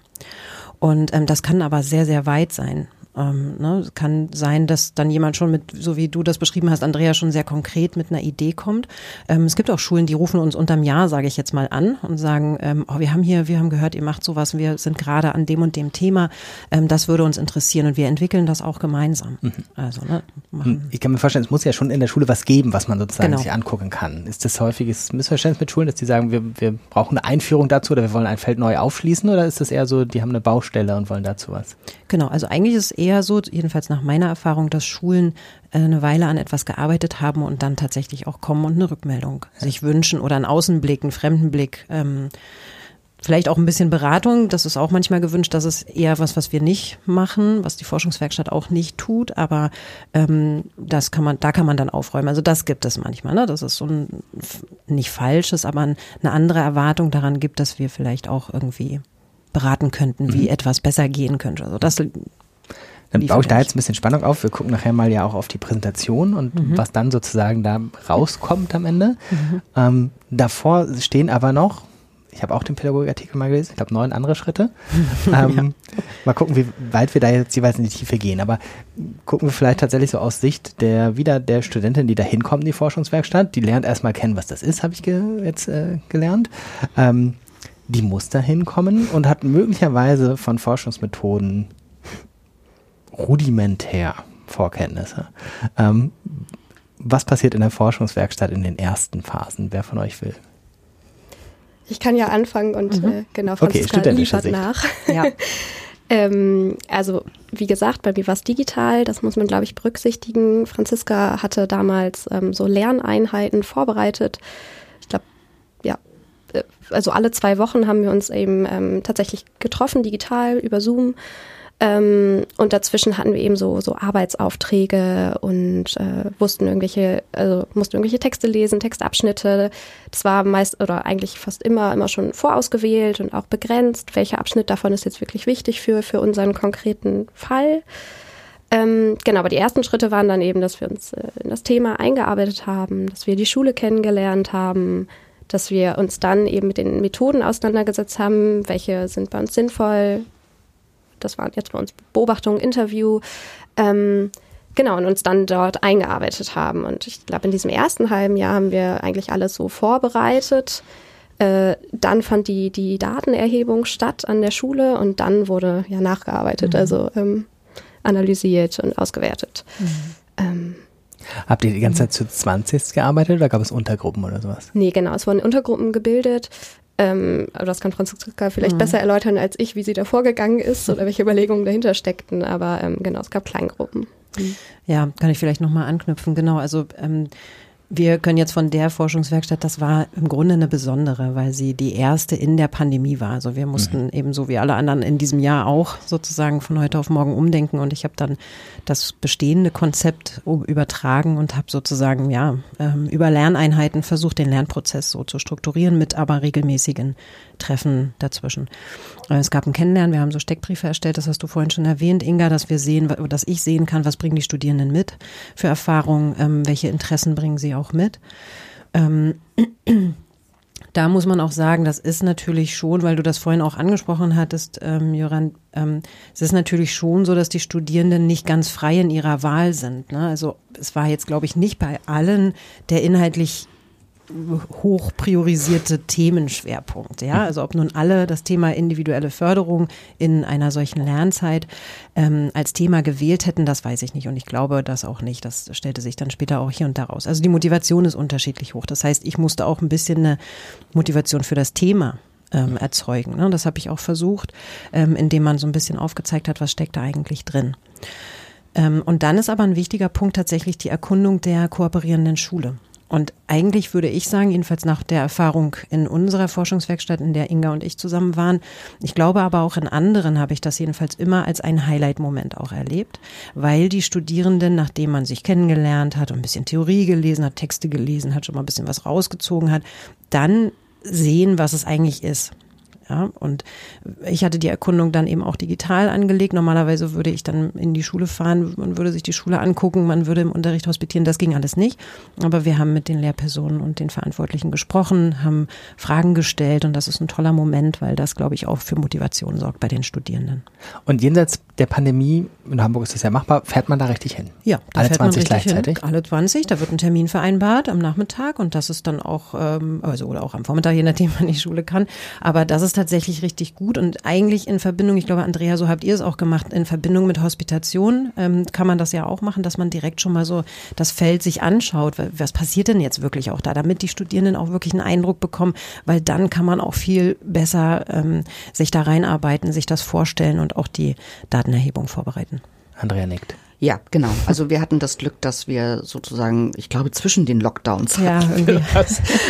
Und ähm, das kann aber sehr, sehr weit sein. Ähm, ne, kann sein, dass dann jemand schon mit, so wie du das beschrieben hast, Andrea, schon sehr konkret mit einer Idee kommt. Ähm, es gibt auch Schulen, die rufen uns unterm Jahr, sage ich jetzt mal, an und sagen, ähm, oh, wir haben hier, wir haben gehört, ihr macht sowas, wir sind gerade an dem und dem Thema, ähm, das würde uns interessieren und wir entwickeln das auch gemeinsam. Mhm. Also, ne, machen. Ich kann mir vorstellen, es muss ja schon in der Schule was geben, was man sozusagen genau. sich angucken kann. Ist das häufiges Missverständnis mit Schulen, dass die sagen, wir, wir brauchen eine Einführung dazu oder wir wollen ein Feld neu aufschließen oder ist das eher so, die haben eine Baustelle und wollen dazu was? Genau, also eigentlich ist es eher so, jedenfalls nach meiner Erfahrung, dass Schulen äh, eine Weile an etwas gearbeitet haben und dann tatsächlich auch kommen und eine Rückmeldung sich wünschen oder einen Außenblick, einen Fremdenblick. Ähm, vielleicht auch ein bisschen Beratung, das ist auch manchmal gewünscht, das ist eher was, was wir nicht machen, was die Forschungswerkstatt auch nicht tut, aber ähm, das kann man, da kann man dann aufräumen. Also das gibt es manchmal, ne? Das ist so ein nicht falsches, aber eine andere Erwartung daran gibt, dass wir vielleicht auch irgendwie beraten könnten, wie mhm. etwas besser gehen könnte. Also das dann baue ich da jetzt ein bisschen Spannung auf. Wir gucken nachher mal ja auch auf die Präsentation und mhm. was dann sozusagen da rauskommt am Ende. Mhm. Ähm, davor stehen aber noch, ich habe auch den Pädagogikartikel mal gelesen, ich glaube neun andere Schritte. ähm, ja. Mal gucken, wie weit wir da jetzt jeweils in die Tiefe gehen. Aber gucken wir vielleicht tatsächlich so aus Sicht der wieder der Studentin, die da hinkommt in die Forschungswerkstatt. Die lernt erstmal kennen, was das ist, habe ich ge jetzt äh, gelernt. Ähm, die muss da hinkommen und hat möglicherweise von Forschungsmethoden rudimentär Vorkenntnisse. Ähm, was passiert in der Forschungswerkstatt in den ersten Phasen? Wer von euch will? Ich kann ja anfangen und mhm. äh, genau, Franziska okay, liefert Sicht. nach. Ja. ähm, also wie gesagt, bei mir war es digital, das muss man, glaube ich, berücksichtigen. Franziska hatte damals ähm, so Lerneinheiten vorbereitet. Ich glaube, ja, äh, also alle zwei Wochen haben wir uns eben ähm, tatsächlich getroffen, digital über Zoom ähm, und dazwischen hatten wir eben so, so Arbeitsaufträge und äh, wussten irgendwelche, also mussten irgendwelche Texte lesen, Textabschnitte. Das war meist oder eigentlich fast immer, immer schon vorausgewählt und auch begrenzt. Welcher Abschnitt davon ist jetzt wirklich wichtig für, für unseren konkreten Fall? Ähm, genau, aber die ersten Schritte waren dann eben, dass wir uns äh, in das Thema eingearbeitet haben, dass wir die Schule kennengelernt haben, dass wir uns dann eben mit den Methoden auseinandergesetzt haben, welche sind bei uns sinnvoll, das waren jetzt bei uns Beobachtungen, Interview, ähm, genau, und uns dann dort eingearbeitet haben. Und ich glaube, in diesem ersten halben Jahr haben wir eigentlich alles so vorbereitet. Äh, dann fand die, die Datenerhebung statt an der Schule und dann wurde ja nachgearbeitet, mhm. also ähm, analysiert und ausgewertet. Mhm. Ähm, Habt ihr die ganze Zeit zu 20 gearbeitet oder gab es Untergruppen oder sowas? Nee, genau, es wurden Untergruppen gebildet. Ähm, aber das kann Franziska vielleicht mhm. besser erläutern als ich, wie sie da vorgegangen ist oder welche Überlegungen dahinter steckten. Aber ähm, genau, es gab Kleingruppen. Mhm. Ja, kann ich vielleicht nochmal anknüpfen. Genau, also ähm, wir können jetzt von der Forschungswerkstatt, das war im Grunde eine besondere, weil sie die erste in der Pandemie war. Also wir mussten mhm. ebenso wie alle anderen in diesem Jahr auch sozusagen von heute auf morgen umdenken und ich habe dann das bestehende Konzept übertragen und habe sozusagen ja ähm, über Lerneinheiten versucht, den Lernprozess so zu strukturieren mit aber regelmäßigen Treffen dazwischen. Äh, es gab ein Kennenlernen, wir haben so Steckbriefe erstellt, das hast du vorhin schon erwähnt, Inga, dass wir sehen, dass ich sehen kann, was bringen die Studierenden mit für Erfahrungen, ähm, welche Interessen bringen sie auch mit. Ähm, da muss man auch sagen, das ist natürlich schon, weil du das vorhin auch angesprochen hattest, ähm, Jöran, ähm, es ist natürlich schon so, dass die Studierenden nicht ganz frei in ihrer Wahl sind. Ne? Also es war jetzt, glaube ich, nicht bei allen der inhaltlich hoch priorisierte Themenschwerpunkt. Ja, also ob nun alle das Thema individuelle Förderung in einer solchen Lernzeit ähm, als Thema gewählt hätten, das weiß ich nicht und ich glaube das auch nicht. Das stellte sich dann später auch hier und da raus. Also die Motivation ist unterschiedlich hoch. Das heißt, ich musste auch ein bisschen eine Motivation für das Thema ähm, erzeugen. Ne? Das habe ich auch versucht, ähm, indem man so ein bisschen aufgezeigt hat, was steckt da eigentlich drin. Ähm, und dann ist aber ein wichtiger Punkt tatsächlich die Erkundung der kooperierenden Schule. Und eigentlich würde ich sagen, jedenfalls nach der Erfahrung in unserer Forschungswerkstatt, in der Inga und ich zusammen waren, ich glaube aber auch in anderen habe ich das jedenfalls immer als einen Highlight-Moment auch erlebt, weil die Studierenden, nachdem man sich kennengelernt hat und ein bisschen Theorie gelesen hat, Texte gelesen hat, schon mal ein bisschen was rausgezogen hat, dann sehen, was es eigentlich ist Ja, und ich hatte die Erkundung dann eben auch digital angelegt. Normalerweise würde ich dann in die Schule fahren, man würde sich die Schule angucken, man würde im Unterricht hospitieren. Das ging alles nicht. Aber wir haben mit den Lehrpersonen und den Verantwortlichen gesprochen, haben Fragen gestellt und das ist ein toller Moment, weil das, glaube ich, auch für Motivation sorgt bei den Studierenden. Und jenseits der Pandemie, in Hamburg ist das ja machbar, fährt man da richtig hin? Ja, alle 20 gleichzeitig? Hin, alle 20, da wird ein Termin vereinbart am Nachmittag und das ist dann auch, ähm, also oder auch am Vormittag, je nachdem, wann die Schule kann. Aber das ist tatsächlich richtig gut und eigentlich in Verbindung, ich glaube, Andrea, so habt ihr es auch gemacht, in Verbindung mit Hospitation ähm, kann man das ja auch machen, dass man direkt schon mal so das Feld sich anschaut. Was passiert denn jetzt wirklich auch da, damit die Studierenden auch wirklich einen Eindruck bekommen, weil dann kann man auch viel besser ähm, sich da reinarbeiten, sich das vorstellen und auch die Datenerhebung vorbereiten. Andrea nickt. Ja, genau. Also wir hatten das Glück, dass wir sozusagen, ich glaube, zwischen den Lockdowns ja, irgendwie.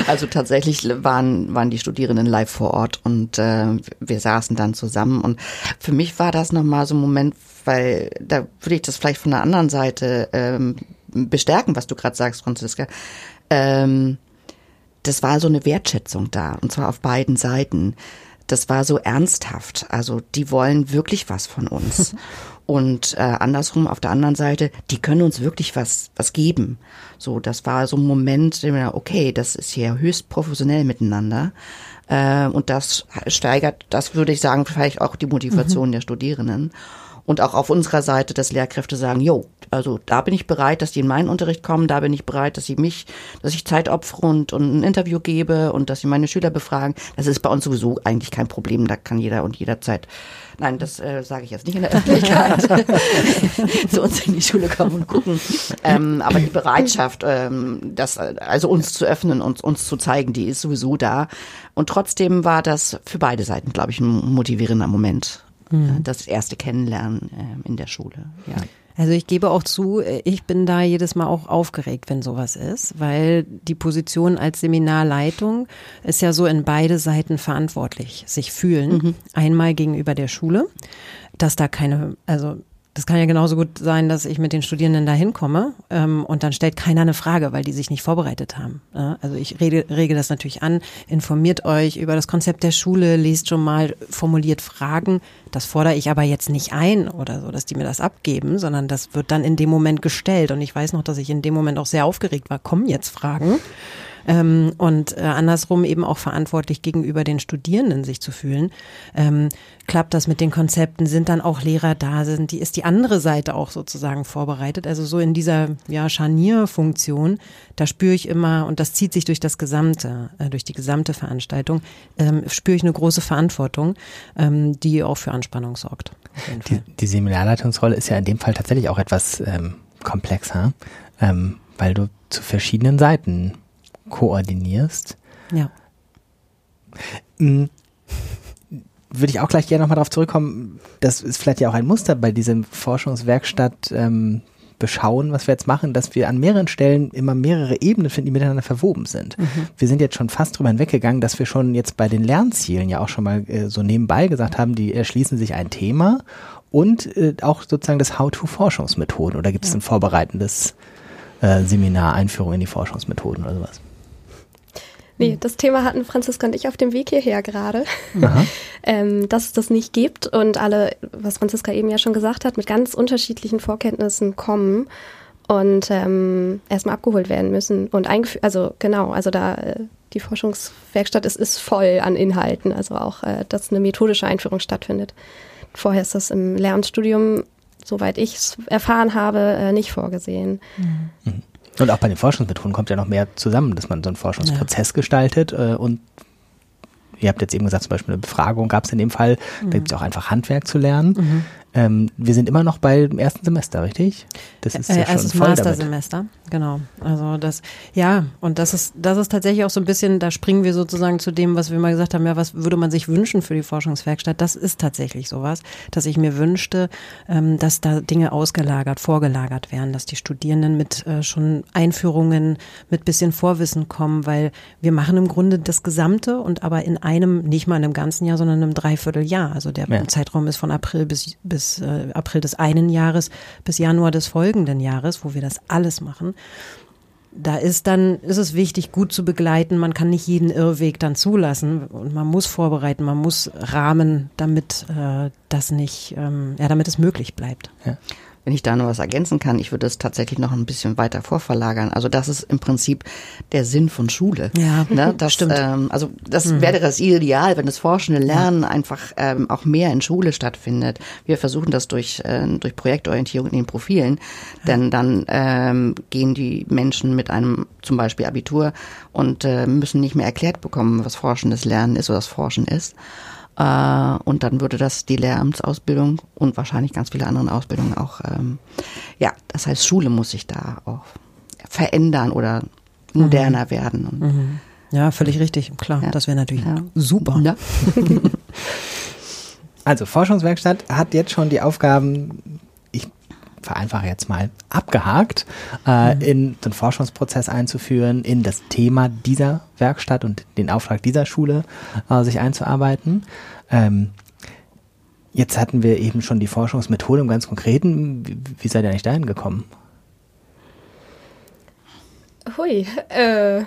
Also tatsächlich waren, waren die Studierenden live vor Ort und äh, wir saßen dann zusammen. Und für mich war das nochmal so ein Moment, weil da würde ich das vielleicht von der anderen Seite ähm, bestärken, was du gerade sagst, Franziska. Ähm, das war so eine Wertschätzung da, und zwar auf beiden Seiten. Das war so ernsthaft. Also die wollen wirklich was von uns. Und äh, andersrum auf der anderen Seite, die können uns wirklich was was geben. So, das war so ein Moment, okay, das ist hier höchst professionell miteinander. Äh, und das steigert, das würde ich sagen, vielleicht auch die Motivation mhm. der Studierenden. Und auch auf unserer Seite, dass Lehrkräfte sagen, jo, also da bin ich bereit, dass die in meinen Unterricht kommen, da bin ich bereit, dass sie mich, dass ich Zeit opfere und, und ein Interview gebe und dass sie meine Schüler befragen. Das ist bei uns sowieso eigentlich kein Problem. Da kann jeder und jederzeit Nein, das äh, sage ich jetzt nicht in der Öffentlichkeit. zu uns in die Schule kommen und gucken. Ähm, aber die Bereitschaft, ähm, das also uns zu öffnen und uns zu zeigen, die ist sowieso da. Und trotzdem war das für beide Seiten, glaube ich, ein motivierender Moment. Mhm. Das erste Kennenlernen äh, in der Schule. Ja. Also ich gebe auch zu, ich bin da jedes Mal auch aufgeregt, wenn sowas ist, weil die Position als Seminarleitung ist ja so in beide Seiten verantwortlich, sich fühlen. Mhm. Einmal gegenüber der Schule, dass da keine, also das kann ja genauso gut sein, dass ich mit den Studierenden da hinkomme ähm, und dann stellt keiner eine Frage, weil die sich nicht vorbereitet haben. Ja, also ich rede, rege das natürlich an, informiert euch über das Konzept der Schule, lest schon mal, formuliert Fragen. Das fordere ich aber jetzt nicht ein oder so, dass die mir das abgeben, sondern das wird dann in dem Moment gestellt. Und ich weiß noch, dass ich in dem Moment auch sehr aufgeregt war. Kommen jetzt Fragen? Ähm, und äh, andersrum eben auch verantwortlich gegenüber den Studierenden sich zu fühlen. Ähm, klappt das mit den Konzepten? Sind dann auch Lehrer da? Sind die, ist die andere Seite auch sozusagen vorbereitet? Also so in dieser ja, Scharnierfunktion, da spüre ich immer, und das zieht sich durch das gesamte, äh, durch die gesamte Veranstaltung, ähm, spüre ich eine große Verantwortung, ähm, die auch für Anspannung sorgt. Die, die Seminarleitungsrolle ist ja in dem Fall tatsächlich auch etwas ähm, komplexer, ähm, weil du zu verschiedenen Seiten koordinierst. Ja. Mhm. Würde ich auch gleich gerne nochmal darauf zurückkommen. Das ist vielleicht ja auch ein Muster bei diesem Forschungswerkstatt. Ähm, beschauen, was wir jetzt machen, dass wir an mehreren Stellen immer mehrere Ebenen finden, die miteinander verwoben sind. Mhm. Wir sind jetzt schon fast drüber hinweggegangen, dass wir schon jetzt bei den Lernzielen ja auch schon mal äh, so nebenbei gesagt haben, die erschließen sich ein Thema und äh, auch sozusagen das How-to-Forschungsmethoden. Oder gibt es ja. ein vorbereitendes äh, Seminar, Einführung in die Forschungsmethoden oder sowas? Nee, das Thema hatten Franziska und ich auf dem Weg hierher gerade, ähm, dass es das nicht gibt und alle, was Franziska eben ja schon gesagt hat, mit ganz unterschiedlichen Vorkenntnissen kommen und ähm, erstmal abgeholt werden müssen und eingeführt, also genau, also da äh, die Forschungswerkstatt ist, ist voll an Inhalten, also auch, äh, dass eine methodische Einführung stattfindet. Vorher ist das im Lehramtsstudium, soweit ich es erfahren habe, äh, nicht vorgesehen. Mhm. Und auch bei den Forschungsmethoden kommt ja noch mehr zusammen, dass man so einen Forschungsprozess ja. gestaltet äh, und ihr habt jetzt eben gesagt, zum Beispiel eine Befragung gab es in dem Fall, mhm. da gibt es auch einfach Handwerk zu lernen. Mhm. Ähm, wir sind immer noch beim ersten Semester, richtig? Das ist äh, ja erstes schon voll Mastersemester, genau. Also das, ja, und das ist, das ist tatsächlich auch so ein bisschen, da springen wir sozusagen zu dem, was wir mal gesagt haben, ja, was würde man sich wünschen für die Forschungswerkstatt? Das ist tatsächlich sowas, dass ich mir wünschte, ähm, dass da Dinge ausgelagert, vorgelagert werden, dass die Studierenden mit äh, schon Einführungen, mit bisschen Vorwissen kommen, weil wir machen im Grunde das Gesamte und aber in einem, nicht mal in einem ganzen Jahr, sondern in einem Dreivierteljahr. Also der ja. Zeitraum ist von April bis, bis äh, April des einen Jahres bis Januar des folgenden Jahres, wo wir das alles machen. da ist dann, ist es wichtig, gut zu begleiten. Man kann nicht jeden Irrweg dann zulassen und man muss vorbereiten, man muss rahmen, damit äh, das nicht, ähm, ja, damit es möglich bleibt. Ja. Wenn ich da noch was ergänzen kann, ich würde es tatsächlich noch ein bisschen weiter vorverlagern. Also das ist im Prinzip der Sinn von Schule. Ja, ne? das, stimmt. Ähm, also das mhm. wäre das Ideal, wenn das forschende Lernen ja. einfach ähm, auch mehr in Schule stattfindet. Wir versuchen das durch, äh, durch Projektorientierung in den Profilen, denn dann ähm, gehen die Menschen mit einem zum Beispiel Abitur und äh, müssen nicht mehr erklärt bekommen, was forschendes Lernen ist oder was Forschen ist. Äh, und dann würde das die Lehramtsausbildung und wahrscheinlich ganz viele andere Ausbildungen auch, ähm, ja, das heißt, Schule muss sich da auch verändern oder moderner mhm. werden. Mhm. Ja, völlig richtig, klar. Ja. Das wäre natürlich ja. super. Ja. also Forschungswerkstatt hat jetzt schon die Aufgaben vereinfache jetzt mal, abgehakt, äh, mhm. in den Forschungsprozess einzuführen, in das Thema dieser Werkstatt und den Auftrag dieser Schule äh, sich einzuarbeiten. Ähm, jetzt hatten wir eben schon die Forschungsmethode im ganz Konkreten. Wie, wie seid ihr eigentlich dahin gekommen? Hui, äh.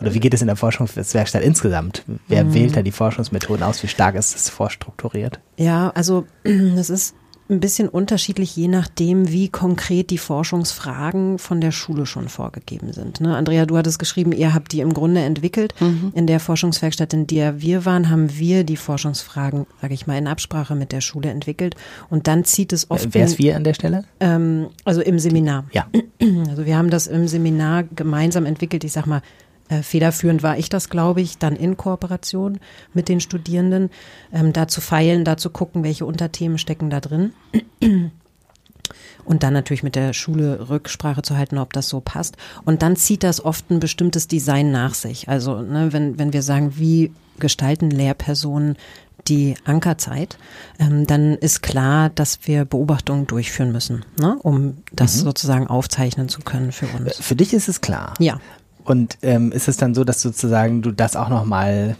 Oder wie geht es in der Forschungswerkstatt insgesamt? Wer mhm. wählt da die Forschungsmethoden aus? Wie stark ist es vorstrukturiert? Ja, also das ist ein bisschen unterschiedlich, je nachdem, wie konkret die Forschungsfragen von der Schule schon vorgegeben sind. Ne? Andrea, du hattest geschrieben, ihr habt die im Grunde entwickelt. Mhm. In der Forschungswerkstatt, in der wir waren, haben wir die Forschungsfragen, sage ich mal, in Absprache mit der Schule entwickelt. Und dann zieht es oft. Wer ist wir an der Stelle? Ähm, also im Seminar. Ja. Also wir haben das im Seminar gemeinsam entwickelt. Ich sag mal, äh, federführend war ich das, glaube ich, dann in Kooperation mit den Studierenden, ähm, da zu feilen, da zu gucken, welche Unterthemen stecken da drin. Und dann natürlich mit der Schule Rücksprache zu halten, ob das so passt. Und dann zieht das oft ein bestimmtes Design nach sich. Also ne, wenn, wenn wir sagen, wie gestalten Lehrpersonen die Ankerzeit, ähm, dann ist klar, dass wir Beobachtungen durchführen müssen, ne, um das mhm. sozusagen aufzeichnen zu können für uns. Für dich ist es klar. Ja. Und ähm, ist es dann so, dass sozusagen du das auch nochmal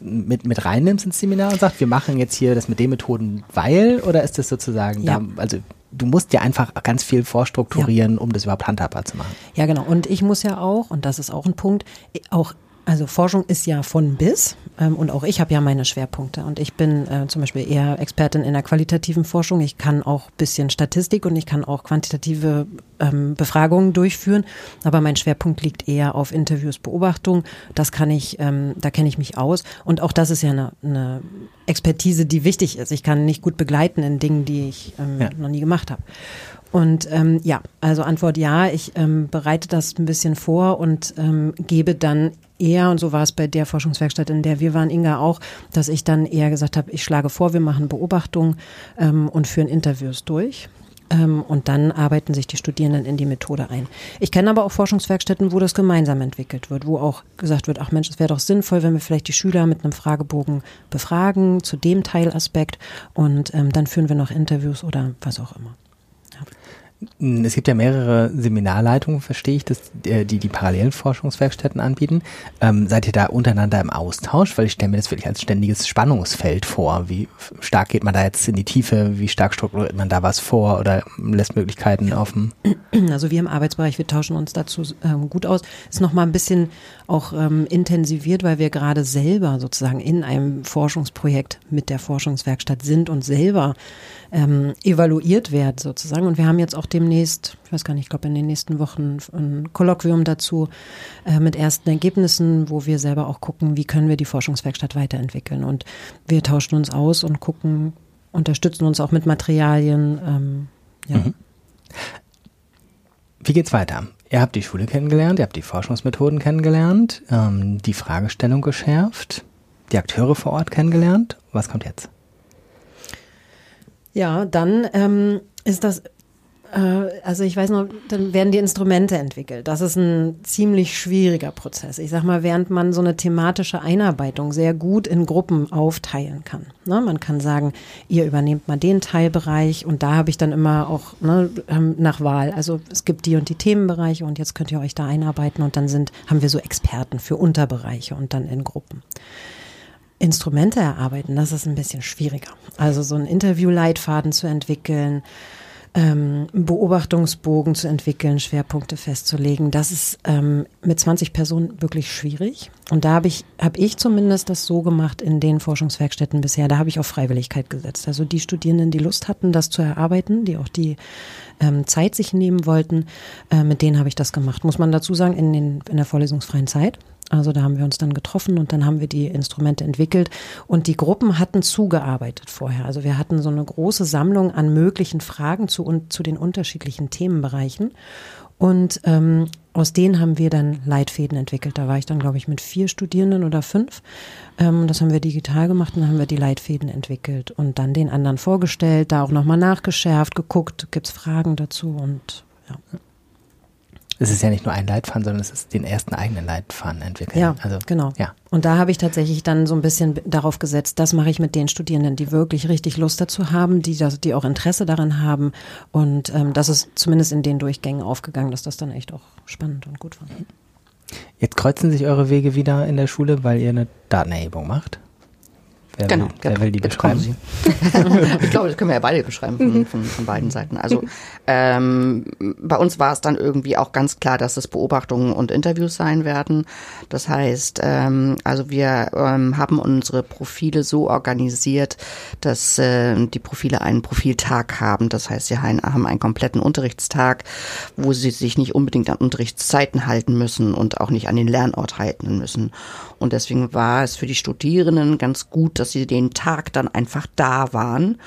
mit, mit reinnimmst ins Seminar und sagst, wir machen jetzt hier das mit den Methoden, weil, oder ist das sozusagen, ja. da, also du musst ja einfach ganz viel vorstrukturieren, ja. um das überhaupt handhabbar zu machen. Ja, genau. Und ich muss ja auch, und das ist auch ein Punkt, auch also Forschung ist ja von bis ähm, und auch ich habe ja meine Schwerpunkte und ich bin äh, zum Beispiel eher Expertin in der qualitativen Forschung. Ich kann auch bisschen Statistik und ich kann auch quantitative ähm, Befragungen durchführen, aber mein Schwerpunkt liegt eher auf Interviews, Beobachtung. Das kann ich, ähm, da kenne ich mich aus und auch das ist ja eine, eine Expertise, die wichtig ist. Ich kann nicht gut begleiten in Dingen, die ich ähm, ja. noch nie gemacht habe. Und ähm, ja, also Antwort ja, ich ähm, bereite das ein bisschen vor und ähm, gebe dann eher, und so war es bei der Forschungswerkstatt, in der wir waren, Inga auch, dass ich dann eher gesagt habe, ich schlage vor, wir machen Beobachtungen ähm, und führen Interviews durch. Ähm, und dann arbeiten sich die Studierenden in die Methode ein. Ich kenne aber auch Forschungswerkstätten, wo das gemeinsam entwickelt wird, wo auch gesagt wird, ach Mensch, es wäre doch sinnvoll, wenn wir vielleicht die Schüler mit einem Fragebogen befragen zu dem Teilaspekt und ähm, dann führen wir noch Interviews oder was auch immer. Es gibt ja mehrere Seminarleitungen, verstehe ich, dass, äh, die die parallelen Forschungswerkstätten anbieten. Ähm, seid ihr da untereinander im Austausch? Weil ich stelle mir das wirklich als ständiges Spannungsfeld vor. Wie stark geht man da jetzt in die Tiefe? Wie stark strukturiert man da was vor oder lässt Möglichkeiten offen? Also wir im Arbeitsbereich, wir tauschen uns dazu ähm, gut aus. Ist noch mal ein bisschen auch ähm, intensiviert, weil wir gerade selber sozusagen in einem Forschungsprojekt mit der Forschungswerkstatt sind und selber ähm, evaluiert werden sozusagen. Und wir haben jetzt auch demnächst, ich weiß gar nicht, ich glaube in den nächsten Wochen ein Kolloquium dazu äh, mit ersten Ergebnissen, wo wir selber auch gucken, wie können wir die Forschungswerkstatt weiterentwickeln. Und wir tauschen uns aus und gucken, unterstützen uns auch mit Materialien. Ähm, ja. Mhm. Wie geht's weiter? Ihr habt die Schule kennengelernt, ihr habt die Forschungsmethoden kennengelernt, ähm, die Fragestellung geschärft, die Akteure vor Ort kennengelernt. Was kommt jetzt? Ja, dann ähm, ist das, äh, also ich weiß noch, dann werden die Instrumente entwickelt. Das ist ein ziemlich schwieriger Prozess. Ich sag mal, während man so eine thematische Einarbeitung sehr gut in Gruppen aufteilen kann. Ne? Man kann sagen, ihr übernehmt mal den Teilbereich und da habe ich dann immer auch ne, ähm, nach Wahl. Also es gibt die und die Themenbereiche und jetzt könnt ihr euch da einarbeiten und dann sind, haben wir so Experten für Unterbereiche und dann in Gruppen. Instrumente erarbeiten, das ist ein bisschen schwieriger. Also so einen Interviewleitfaden zu entwickeln, ähm, Beobachtungsbogen zu entwickeln, Schwerpunkte festzulegen. Das ist ähm, mit 20 Personen wirklich schwierig. Und da habe ich, habe ich zumindest das so gemacht in den Forschungswerkstätten bisher. Da habe ich auf Freiwilligkeit gesetzt. Also die Studierenden, die Lust hatten, das zu erarbeiten, die auch die ähm, Zeit sich nehmen wollten, äh, mit denen habe ich das gemacht. Muss man dazu sagen, in, den, in der vorlesungsfreien Zeit. Also da haben wir uns dann getroffen und dann haben wir die Instrumente entwickelt und die Gruppen hatten zugearbeitet vorher. Also wir hatten so eine große Sammlung an möglichen Fragen zu, zu den unterschiedlichen Themenbereichen und ähm, aus denen haben wir dann Leitfäden entwickelt. Da war ich dann, glaube ich, mit vier Studierenden oder fünf. Ähm, das haben wir digital gemacht und dann haben wir die Leitfäden entwickelt und dann den anderen vorgestellt, da auch nochmal nachgeschärft, geguckt, gibt's Fragen dazu und ja es ist ja nicht nur ein Leitfaden, sondern es ist den ersten eigenen Leitfaden entwickelt. Ja, also, genau. Ja. Und da habe ich tatsächlich dann so ein bisschen darauf gesetzt, das mache ich mit den Studierenden, die wirklich richtig Lust dazu haben, die, das, die auch Interesse daran haben. Und ähm, das ist zumindest in den Durchgängen aufgegangen, dass das dann echt auch spannend und gut war. Jetzt kreuzen sich eure Wege wieder in der Schule, weil ihr eine Datenerhebung macht. Wer genau, wer genau. will die beschreiben? ich glaube, das können wir ja beide beschreiben von, mhm. von, von beiden Seiten. Also ähm, bei uns war es dann irgendwie auch ganz klar, dass es Beobachtungen und Interviews sein werden. Das heißt, ähm, also wir ähm, haben unsere Profile so organisiert, dass äh, die Profile einen Profiltag haben. Das heißt, sie haben einen kompletten Unterrichtstag, wo sie sich nicht unbedingt an Unterrichtszeiten halten müssen und auch nicht an den Lernort halten müssen. Und deswegen war es für die Studierenden ganz gut, dass sie den Tag dann einfach da waren.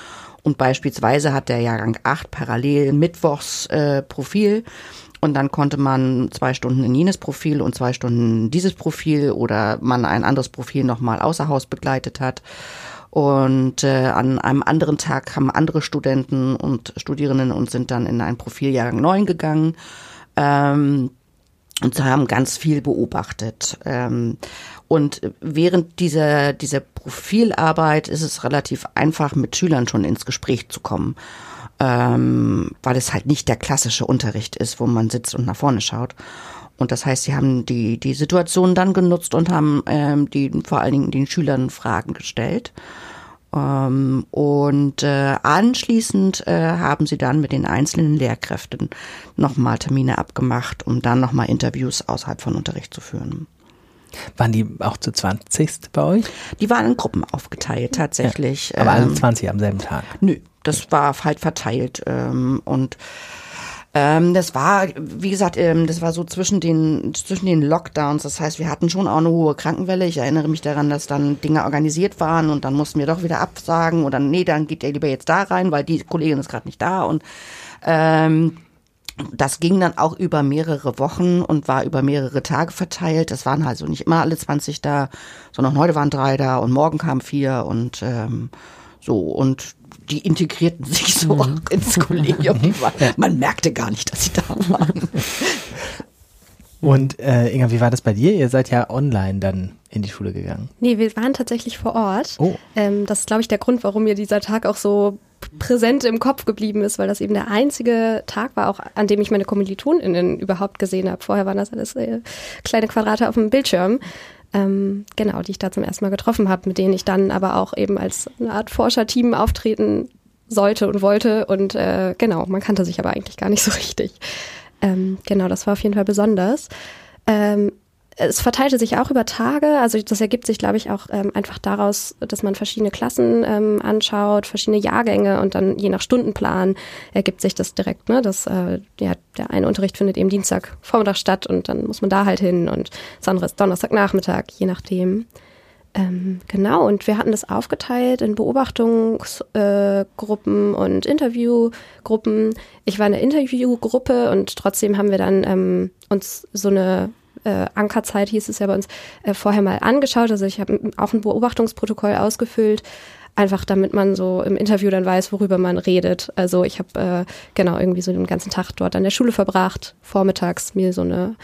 Und beispielsweise hat der Jahrgang 8 parallel Mittwochs äh, Profil. Und dann konnte man zwei Stunden in jenes Profil und zwei Stunden dieses Profil oder man ein anderes Profil nochmal außer Haus begleitet hat. Und äh, an einem anderen Tag haben andere Studenten und Studierenden und sind dann in ein Profiljahrgang 9 gegangen. Ähm, und sie haben ganz viel beobachtet. Ähm, und während dieser, dieser Profilarbeit ist es relativ einfach, mit Schülern schon ins Gespräch zu kommen. Ähm, weil es halt nicht der klassische Unterricht ist, wo man sitzt und nach vorne schaut. Und das heißt, sie haben die, die Situation dann genutzt und haben ähm, die, vor allen Dingen den Schülern Fragen gestellt. Ähm, und äh, anschließend äh, haben sie dann mit den einzelnen Lehrkräften nochmal Termine abgemacht, um dann nochmal Interviews außerhalb von Unterricht zu führen. Waren die auch zu 20 bei euch? Die waren in Gruppen aufgeteilt, tatsächlich. Ja, aber alle 20 ähm, am selben Tag? Nö, das war halt verteilt. Ähm, und ähm, das war, wie gesagt, ähm, das war so zwischen den, zwischen den Lockdowns. Das heißt, wir hatten schon auch eine hohe Krankenwelle. Ich erinnere mich daran, dass dann Dinge organisiert waren und dann mussten wir doch wieder absagen oder nee, dann geht er lieber jetzt da rein, weil die Kollegin ist gerade nicht da und ähm, das ging dann auch über mehrere Wochen und war über mehrere Tage verteilt. Das waren also nicht immer alle 20 da, sondern heute waren drei da und morgen kamen vier und ähm, so. Und die integrierten sich so mhm. ins Kollegium. War, man merkte gar nicht, dass sie da waren. Und äh, Inga, wie war das bei dir? Ihr seid ja online dann in die Schule gegangen. Nee, wir waren tatsächlich vor Ort. Oh. Ähm, das ist, glaube ich, der Grund, warum mir dieser Tag auch so präsent im Kopf geblieben ist, weil das eben der einzige Tag war, auch an dem ich meine KommilitonInnen überhaupt gesehen habe. Vorher waren das alles äh, kleine Quadrate auf dem Bildschirm. Ähm, genau, die ich da zum ersten Mal getroffen habe, mit denen ich dann aber auch eben als eine Art Forscherteam auftreten sollte und wollte. Und äh, genau, man kannte sich aber eigentlich gar nicht so richtig. Ähm, genau, das war auf jeden Fall besonders. Ähm, es verteilte sich auch über Tage. Also das ergibt sich, glaube ich, auch ähm, einfach daraus, dass man verschiedene Klassen ähm, anschaut, verschiedene Jahrgänge und dann je nach Stundenplan ergibt sich das direkt. Ne? Das, äh, ja, der eine Unterricht findet eben Dienstag Vormittag statt und dann muss man da halt hin und das andere ist Donnerstagnachmittag, je nachdem. Ähm, genau, und wir hatten das aufgeteilt in Beobachtungsgruppen äh, und Interviewgruppen. Ich war in der Interviewgruppe und trotzdem haben wir dann ähm, uns so eine äh, Ankerzeit hieß es ja bei uns, äh, vorher mal angeschaut. Also ich habe auch ein Beobachtungsprotokoll ausgefüllt, einfach damit man so im Interview dann weiß, worüber man redet. Also ich habe äh, genau irgendwie so den ganzen Tag dort an der Schule verbracht, vormittags mir so eine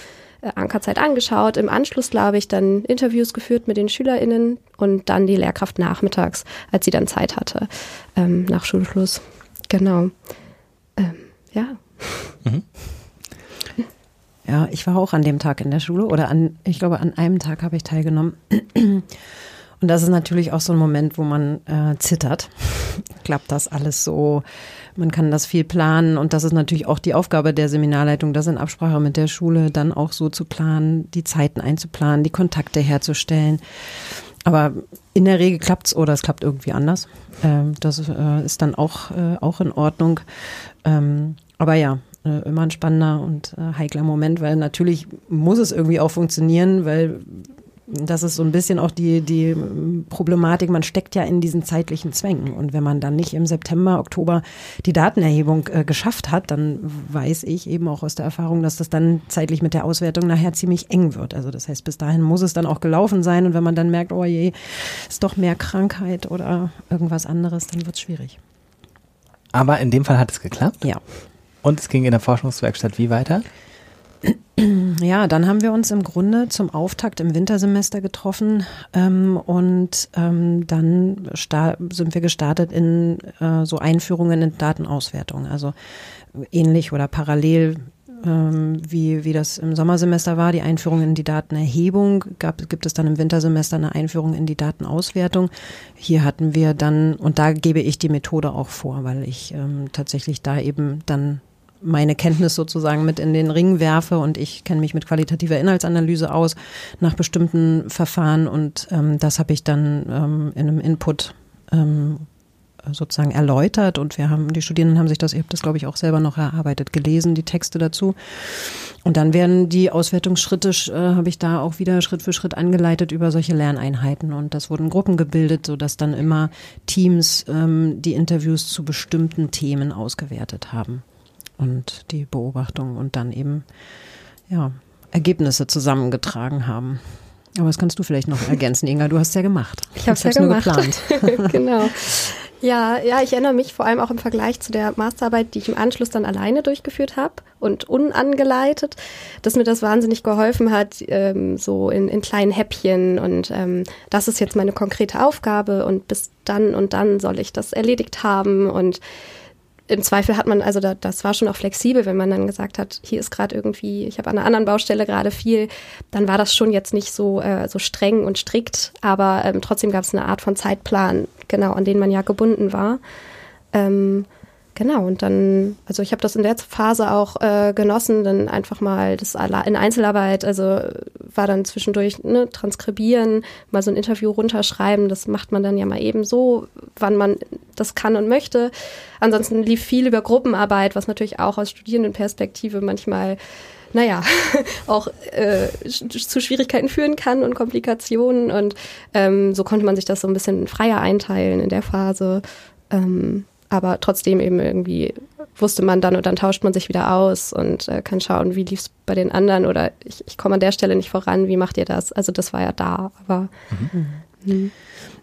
äh, Ankerzeit angeschaut. Im Anschluss, glaube ich, dann Interviews geführt mit den SchülerInnen und dann die Lehrkraft nachmittags, als sie dann Zeit hatte, ähm, nach Schulschluss. Genau. Ähm, ja. Mhm. Ja, ich war auch an dem Tag in der Schule oder an, ich glaube, an einem Tag habe ich teilgenommen. Und das ist natürlich auch so ein Moment, wo man äh, zittert. Klappt das alles so? Man kann das viel planen und das ist natürlich auch die Aufgabe der Seminarleitung, das in Absprache mit der Schule dann auch so zu planen, die Zeiten einzuplanen, die Kontakte herzustellen. Aber in der Regel klappt's oder es klappt irgendwie anders. Ähm, das äh, ist dann auch, äh, auch in Ordnung. Ähm, aber ja, äh, immer ein spannender und äh, heikler Moment, weil natürlich muss es irgendwie auch funktionieren, weil das ist so ein bisschen auch die, die Problematik, man steckt ja in diesen zeitlichen Zwängen. Und wenn man dann nicht im September, Oktober die Datenerhebung äh, geschafft hat, dann weiß ich eben auch aus der Erfahrung, dass das dann zeitlich mit der Auswertung nachher ziemlich eng wird. Also das heißt, bis dahin muss es dann auch gelaufen sein. Und wenn man dann merkt, oh je, ist doch mehr Krankheit oder irgendwas anderes, dann wird es schwierig. Aber in dem Fall hat es geklappt? Ja. Und es ging in der Forschungswerkstatt wie weiter? Ja, dann haben wir uns im Grunde zum Auftakt im Wintersemester getroffen ähm, und ähm, dann sind wir gestartet in äh, so Einführungen in Datenauswertung. Also ähnlich oder parallel ähm, wie, wie das im Sommersemester war, die Einführung in die Datenerhebung, gab, gibt es dann im Wintersemester eine Einführung in die Datenauswertung. Hier hatten wir dann, und da gebe ich die Methode auch vor, weil ich ähm, tatsächlich da eben dann meine Kenntnis sozusagen mit in den Ring werfe und ich kenne mich mit qualitativer Inhaltsanalyse aus nach bestimmten Verfahren und ähm, das habe ich dann ähm, in einem Input ähm, sozusagen erläutert und wir haben, die Studierenden haben sich das, ich habe das glaube ich auch selber noch erarbeitet, gelesen, die Texte dazu. Und dann werden die Auswertungsschritte, äh, habe ich da auch wieder Schritt für Schritt angeleitet über solche Lerneinheiten und das wurden Gruppen gebildet, sodass dann immer Teams ähm, die Interviews zu bestimmten Themen ausgewertet haben und die Beobachtung und dann eben ja, Ergebnisse zusammengetragen haben. Aber das kannst du vielleicht noch ergänzen, Inga. Du hast es ja gemacht. Ich habe es ja gemacht. Nur geplant. genau. Ja, ja, ich erinnere mich vor allem auch im Vergleich zu der Masterarbeit, die ich im Anschluss dann alleine durchgeführt habe und unangeleitet, dass mir das wahnsinnig geholfen hat, ähm, so in, in kleinen Häppchen und ähm, das ist jetzt meine konkrete Aufgabe und bis dann und dann soll ich das erledigt haben und im Zweifel hat man, also da, das war schon auch flexibel, wenn man dann gesagt hat, hier ist gerade irgendwie, ich habe an einer anderen Baustelle gerade viel, dann war das schon jetzt nicht so, äh, so streng und strikt, aber ähm, trotzdem gab es eine Art von Zeitplan, genau, an den man ja gebunden war. Ähm, Genau, und dann, also ich habe das in der Phase auch äh, genossen, dann einfach mal das in Einzelarbeit, also war dann zwischendurch ne, transkribieren, mal so ein Interview runterschreiben, das macht man dann ja mal eben so, wann man das kann und möchte. Ansonsten lief viel über Gruppenarbeit, was natürlich auch aus Studierendenperspektive manchmal naja, auch äh, zu Schwierigkeiten führen kann und Komplikationen. Und ähm, so konnte man sich das so ein bisschen freier einteilen in der Phase. Ähm, aber trotzdem eben irgendwie wusste man dann und dann tauscht man sich wieder aus und äh, kann schauen, wie lief es bei den anderen oder ich, ich komme an der Stelle nicht voran, wie macht ihr das? Also das war ja da, aber mhm.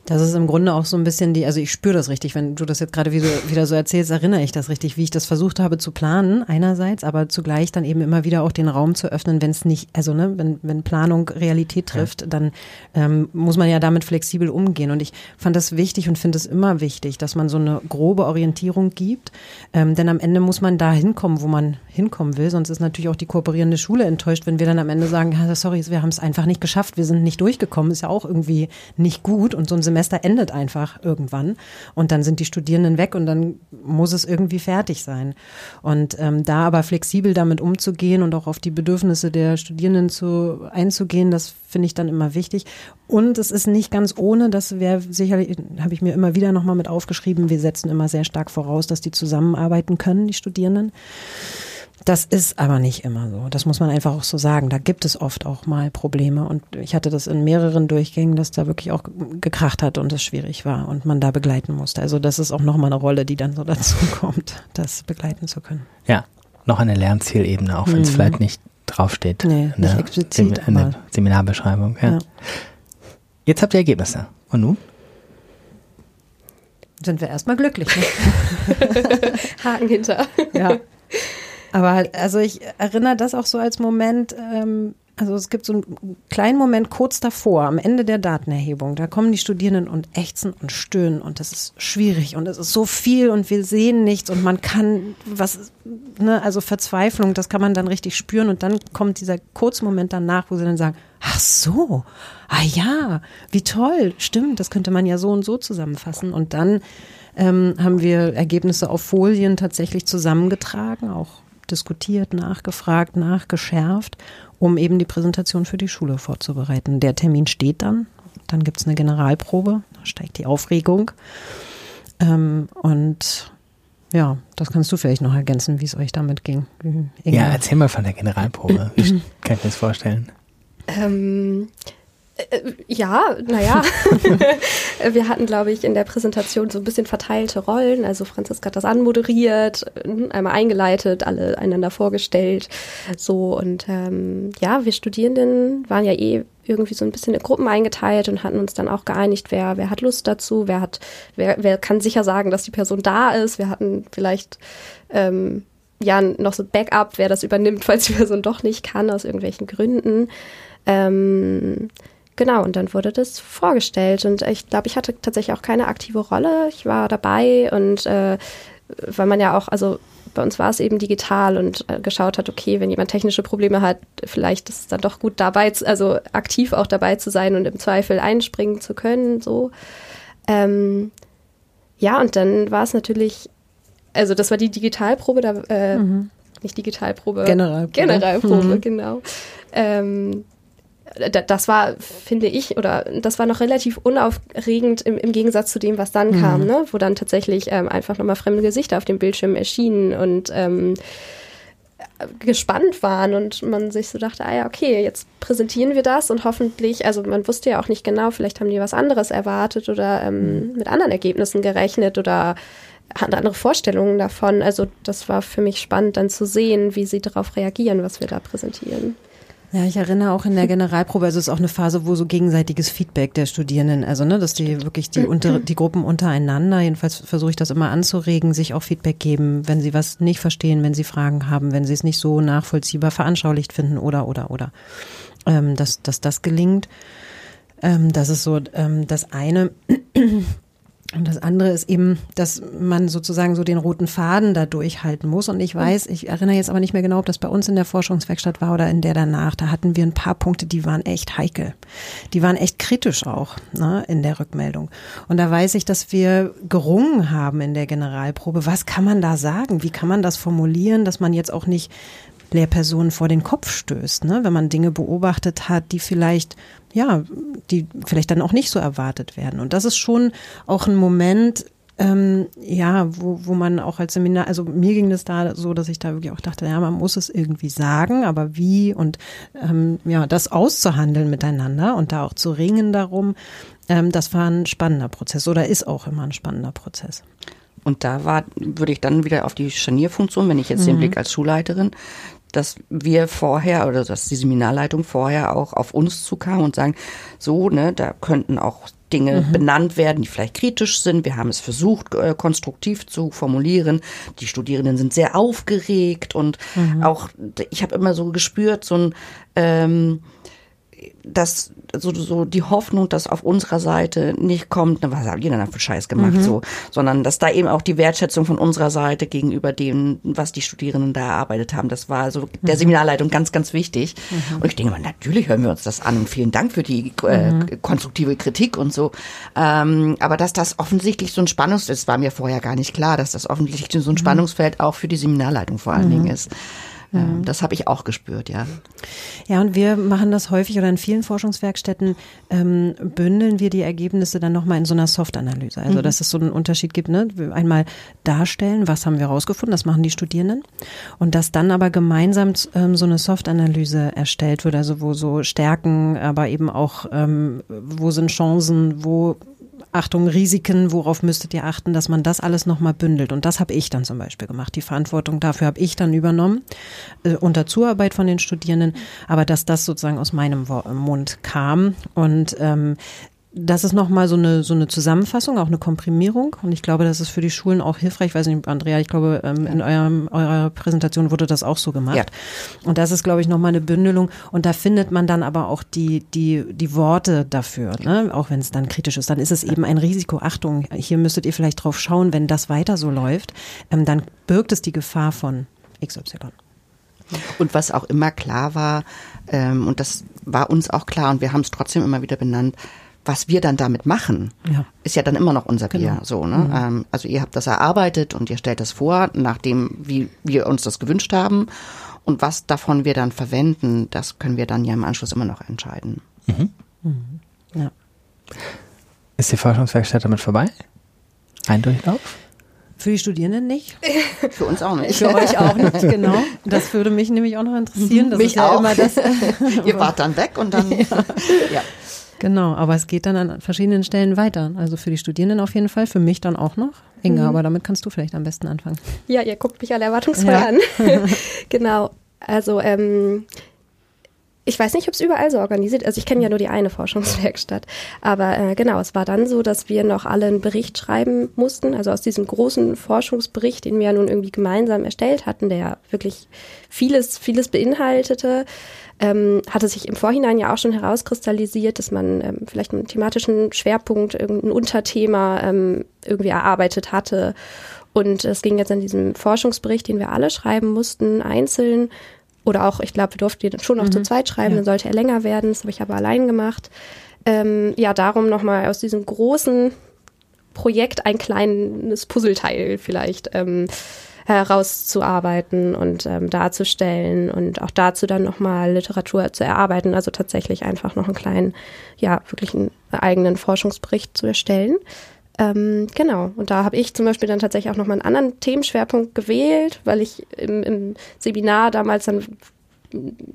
Das ist im Grunde auch so ein bisschen die, also ich spüre das richtig, wenn du das jetzt gerade wieder, wieder so erzählst, erinnere ich das richtig, wie ich das versucht habe zu planen einerseits, aber zugleich dann eben immer wieder auch den Raum zu öffnen, wenn es nicht, also ne, wenn, wenn Planung Realität trifft, ja. dann ähm, muss man ja damit flexibel umgehen. Und ich fand das wichtig und finde es immer wichtig, dass man so eine grobe Orientierung gibt, ähm, denn am Ende muss man da hinkommen, wo man hinkommen will, sonst ist natürlich auch die kooperierende Schule enttäuscht, wenn wir dann am Ende sagen, sorry, wir haben es einfach nicht geschafft, wir sind nicht durchgekommen, ist ja auch irgendwie nicht gut und so ein Semester endet einfach irgendwann und dann sind die Studierenden weg und dann muss es irgendwie fertig sein. Und ähm, da aber flexibel damit umzugehen und auch auf die Bedürfnisse der Studierenden zu, einzugehen, das finde ich dann immer wichtig. Und es ist nicht ganz ohne, das wäre sicherlich, habe ich mir immer wieder nochmal mit aufgeschrieben, wir setzen immer sehr stark voraus, dass die zusammenarbeiten können, die Studierenden. Das ist aber nicht immer so. Das muss man einfach auch so sagen. Da gibt es oft auch mal Probleme. Und ich hatte das in mehreren Durchgängen, dass da wirklich auch gekracht hat und es schwierig war und man da begleiten musste. Also das ist auch nochmal eine Rolle, die dann so dazu kommt, das begleiten zu können. Ja, noch eine Lernzielebene, auch wenn es mhm. vielleicht nicht draufsteht. Nee, nicht explizit. in der Seminarbeschreibung. Ja. ja. Jetzt habt ihr Ergebnisse. Und nun? Sind wir erstmal glücklich. Ne? Haken hinter. Ja. Aber also ich erinnere das auch so als Moment, ähm, also es gibt so einen kleinen Moment kurz davor, am Ende der Datenerhebung, da kommen die Studierenden und ächzen und stöhnen und das ist schwierig und es ist so viel und wir sehen nichts und man kann was, ne, also Verzweiflung, das kann man dann richtig spüren und dann kommt dieser kurze Moment danach, wo sie dann sagen, Ach so, ah ja, wie toll, stimmt, das könnte man ja so und so zusammenfassen. Und dann ähm, haben wir Ergebnisse auf Folien tatsächlich zusammengetragen, auch diskutiert, nachgefragt, nachgeschärft, um eben die Präsentation für die Schule vorzubereiten. Der Termin steht dann, dann gibt es eine Generalprobe, da steigt die Aufregung. Ähm, und ja, das kannst du vielleicht noch ergänzen, wie es euch damit ging. Ja, erzähl mal von der Generalprobe. Wie kann ich mir das vorstellen? Ähm, äh, ja, naja. wir hatten, glaube ich, in der Präsentation so ein bisschen verteilte Rollen. Also Franziska hat das anmoderiert, einmal eingeleitet, alle einander vorgestellt. So und ähm, ja, wir Studierenden waren ja eh irgendwie so ein bisschen in Gruppen eingeteilt und hatten uns dann auch geeinigt, wer, wer hat Lust dazu, wer hat, wer, wer kann sicher sagen, dass die Person da ist. Wir hatten vielleicht ähm, ja noch so Backup, wer das übernimmt, falls die Person doch nicht kann, aus irgendwelchen Gründen. Ähm, genau, und dann wurde das vorgestellt. Und ich glaube, ich hatte tatsächlich auch keine aktive Rolle. Ich war dabei und äh, weil man ja auch, also bei uns war es eben digital und äh, geschaut hat, okay, wenn jemand technische Probleme hat, vielleicht ist es dann doch gut dabei, also aktiv auch dabei zu sein und im Zweifel einspringen zu können, so. Ähm, ja, und dann war es natürlich, also das war die Digitalprobe, da, äh, mhm. nicht Digitalprobe, Generalprobe, Generalprobe mhm. genau. Ähm, das war, finde ich, oder das war noch relativ unaufregend im, im Gegensatz zu dem, was dann mhm. kam, ne? wo dann tatsächlich ähm, einfach nochmal fremde Gesichter auf dem Bildschirm erschienen und ähm, gespannt waren und man sich so dachte, ah ja, okay, jetzt präsentieren wir das und hoffentlich, also man wusste ja auch nicht genau, vielleicht haben die was anderes erwartet oder ähm, mhm. mit anderen Ergebnissen gerechnet oder hatten andere Vorstellungen davon. Also das war für mich spannend dann zu sehen, wie sie darauf reagieren, was wir da präsentieren. Ja, ich erinnere auch in der Generalprobe, also es ist auch eine Phase, wo so gegenseitiges Feedback der Studierenden, also ne, dass die wirklich die, unter, die Gruppen untereinander, jedenfalls versuche ich das immer anzuregen, sich auch Feedback geben, wenn sie was nicht verstehen, wenn sie Fragen haben, wenn sie es nicht so nachvollziehbar veranschaulicht finden oder oder oder. Ähm, dass, dass das gelingt. Ähm, das ist so ähm, das eine. Und das andere ist eben, dass man sozusagen so den roten Faden da durchhalten muss. Und ich weiß, ich erinnere jetzt aber nicht mehr genau, ob das bei uns in der Forschungswerkstatt war oder in der danach. Da hatten wir ein paar Punkte, die waren echt heikel. Die waren echt kritisch auch ne, in der Rückmeldung. Und da weiß ich, dass wir gerungen haben in der Generalprobe. Was kann man da sagen? Wie kann man das formulieren, dass man jetzt auch nicht Lehrpersonen vor den Kopf stößt, ne? wenn man Dinge beobachtet hat, die vielleicht ja, die vielleicht dann auch nicht so erwartet werden. Und das ist schon auch ein Moment, ähm, ja, wo, wo man auch als Seminar, also mir ging das da so, dass ich da wirklich auch dachte, ja, man muss es irgendwie sagen, aber wie und ähm, ja, das auszuhandeln miteinander und da auch zu ringen darum, ähm, das war ein spannender Prozess oder ist auch immer ein spannender Prozess. Und da war, würde ich dann wieder auf die Scharnierfunktion, wenn ich jetzt mhm. den Blick als Schulleiterin, dass wir vorher oder dass die Seminarleitung vorher auch auf uns zukam und sagen, so, ne, da könnten auch Dinge mhm. benannt werden, die vielleicht kritisch sind. Wir haben es versucht, äh, konstruktiv zu formulieren. Die Studierenden sind sehr aufgeregt und mhm. auch, ich habe immer so gespürt, so ein ähm, dass so, so die Hoffnung, dass auf unserer Seite nicht kommt, ne, was habt ihr denn da für Scheiß gemacht, mhm. so, sondern dass da eben auch die Wertschätzung von unserer Seite gegenüber dem, was die Studierenden da erarbeitet haben, das war so der mhm. Seminarleitung ganz, ganz wichtig. Mhm. Und ich denke mal, natürlich hören wir uns das an und vielen Dank für die äh, mhm. konstruktive Kritik und so. Ähm, aber dass das offensichtlich so ein Spannungs, das war mir vorher gar nicht klar, dass das offensichtlich so ein mhm. Spannungsfeld auch für die Seminarleitung vor allen Dingen ist. Mhm. Das habe ich auch gespürt, ja. Ja, und wir machen das häufig oder in vielen Forschungswerkstätten ähm, bündeln wir die Ergebnisse dann nochmal in so einer Soft-Analyse. Also, mhm. dass es so einen Unterschied gibt, ne? Einmal darstellen, was haben wir rausgefunden, das machen die Studierenden. Und dass dann aber gemeinsam ähm, so eine Soft-Analyse erstellt wird, also wo so Stärken, aber eben auch, ähm, wo sind Chancen, wo Achtung, Risiken, worauf müsstet ihr achten, dass man das alles nochmal bündelt. Und das habe ich dann zum Beispiel gemacht. Die Verantwortung dafür habe ich dann übernommen, äh, unter Zuarbeit von den Studierenden, aber dass das sozusagen aus meinem Mund kam. Und ähm, das ist nochmal so eine, so eine Zusammenfassung, auch eine Komprimierung. Und ich glaube, das ist für die Schulen auch hilfreich. Ich weiß nicht, Andrea, ich glaube, ähm, in eurem, eurer Präsentation wurde das auch so gemacht. Ja. Und das ist, glaube ich, nochmal eine Bündelung. Und da findet man dann aber auch die, die, die Worte dafür, ne? auch wenn es dann kritisch ist. Dann ist es eben ein Risiko. Achtung, hier müsstet ihr vielleicht drauf schauen, wenn das weiter so läuft, ähm, dann birgt es die Gefahr von XY. Und was auch immer klar war, ähm, und das war uns auch klar und wir haben es trotzdem immer wieder benannt, was wir dann damit machen, ja. ist ja dann immer noch unser Bier. Genau. So, ne? Mhm. Ähm, also ihr habt das erarbeitet und ihr stellt das vor, nachdem wie wir uns das gewünscht haben. Und was davon wir dann verwenden, das können wir dann ja im Anschluss immer noch entscheiden. Mhm. Mhm. Ja. Ist die Forschungswerkstatt damit vorbei? Ein Durchlauf? Für die Studierenden nicht. Für uns auch nicht. Für euch auch nicht, genau. Das würde mich nämlich auch noch interessieren. Das mich ja auch. Das, Ihr wart dann weg und dann. Ja. ja. Genau, aber es geht dann an verschiedenen Stellen weiter. Also für die Studierenden auf jeden Fall, für mich dann auch noch. Inga, mhm. aber damit kannst du vielleicht am besten anfangen. Ja, ihr guckt mich alle erwartungsvoll ja. an. genau. Also ähm, ich weiß nicht, ob es überall so organisiert ist. Also ich kenne ja nur die eine Forschungswerkstatt. Aber äh, genau, es war dann so, dass wir noch alle einen Bericht schreiben mussten. Also aus diesem großen Forschungsbericht, den wir ja nun irgendwie gemeinsam erstellt hatten, der ja wirklich vieles, vieles beinhaltete, ähm, hatte sich im Vorhinein ja auch schon herauskristallisiert, dass man ähm, vielleicht einen thematischen Schwerpunkt, irgendein Unterthema ähm, irgendwie erarbeitet hatte. Und es ging jetzt an diesem Forschungsbericht, den wir alle schreiben mussten, einzeln oder auch, ich glaube, wir durften den schon noch mhm. zu zweit schreiben, ja. dann sollte er länger werden. Das habe ich aber allein gemacht. Ähm, ja, darum nochmal aus diesem großen Projekt ein kleines Puzzleteil vielleicht ähm, herauszuarbeiten und ähm, darzustellen und auch dazu dann nochmal Literatur zu erarbeiten, also tatsächlich einfach noch einen kleinen, ja, wirklich einen eigenen Forschungsbericht zu erstellen. Ähm, genau, und da habe ich zum Beispiel dann tatsächlich auch nochmal einen anderen Themenschwerpunkt gewählt, weil ich im, im Seminar damals dann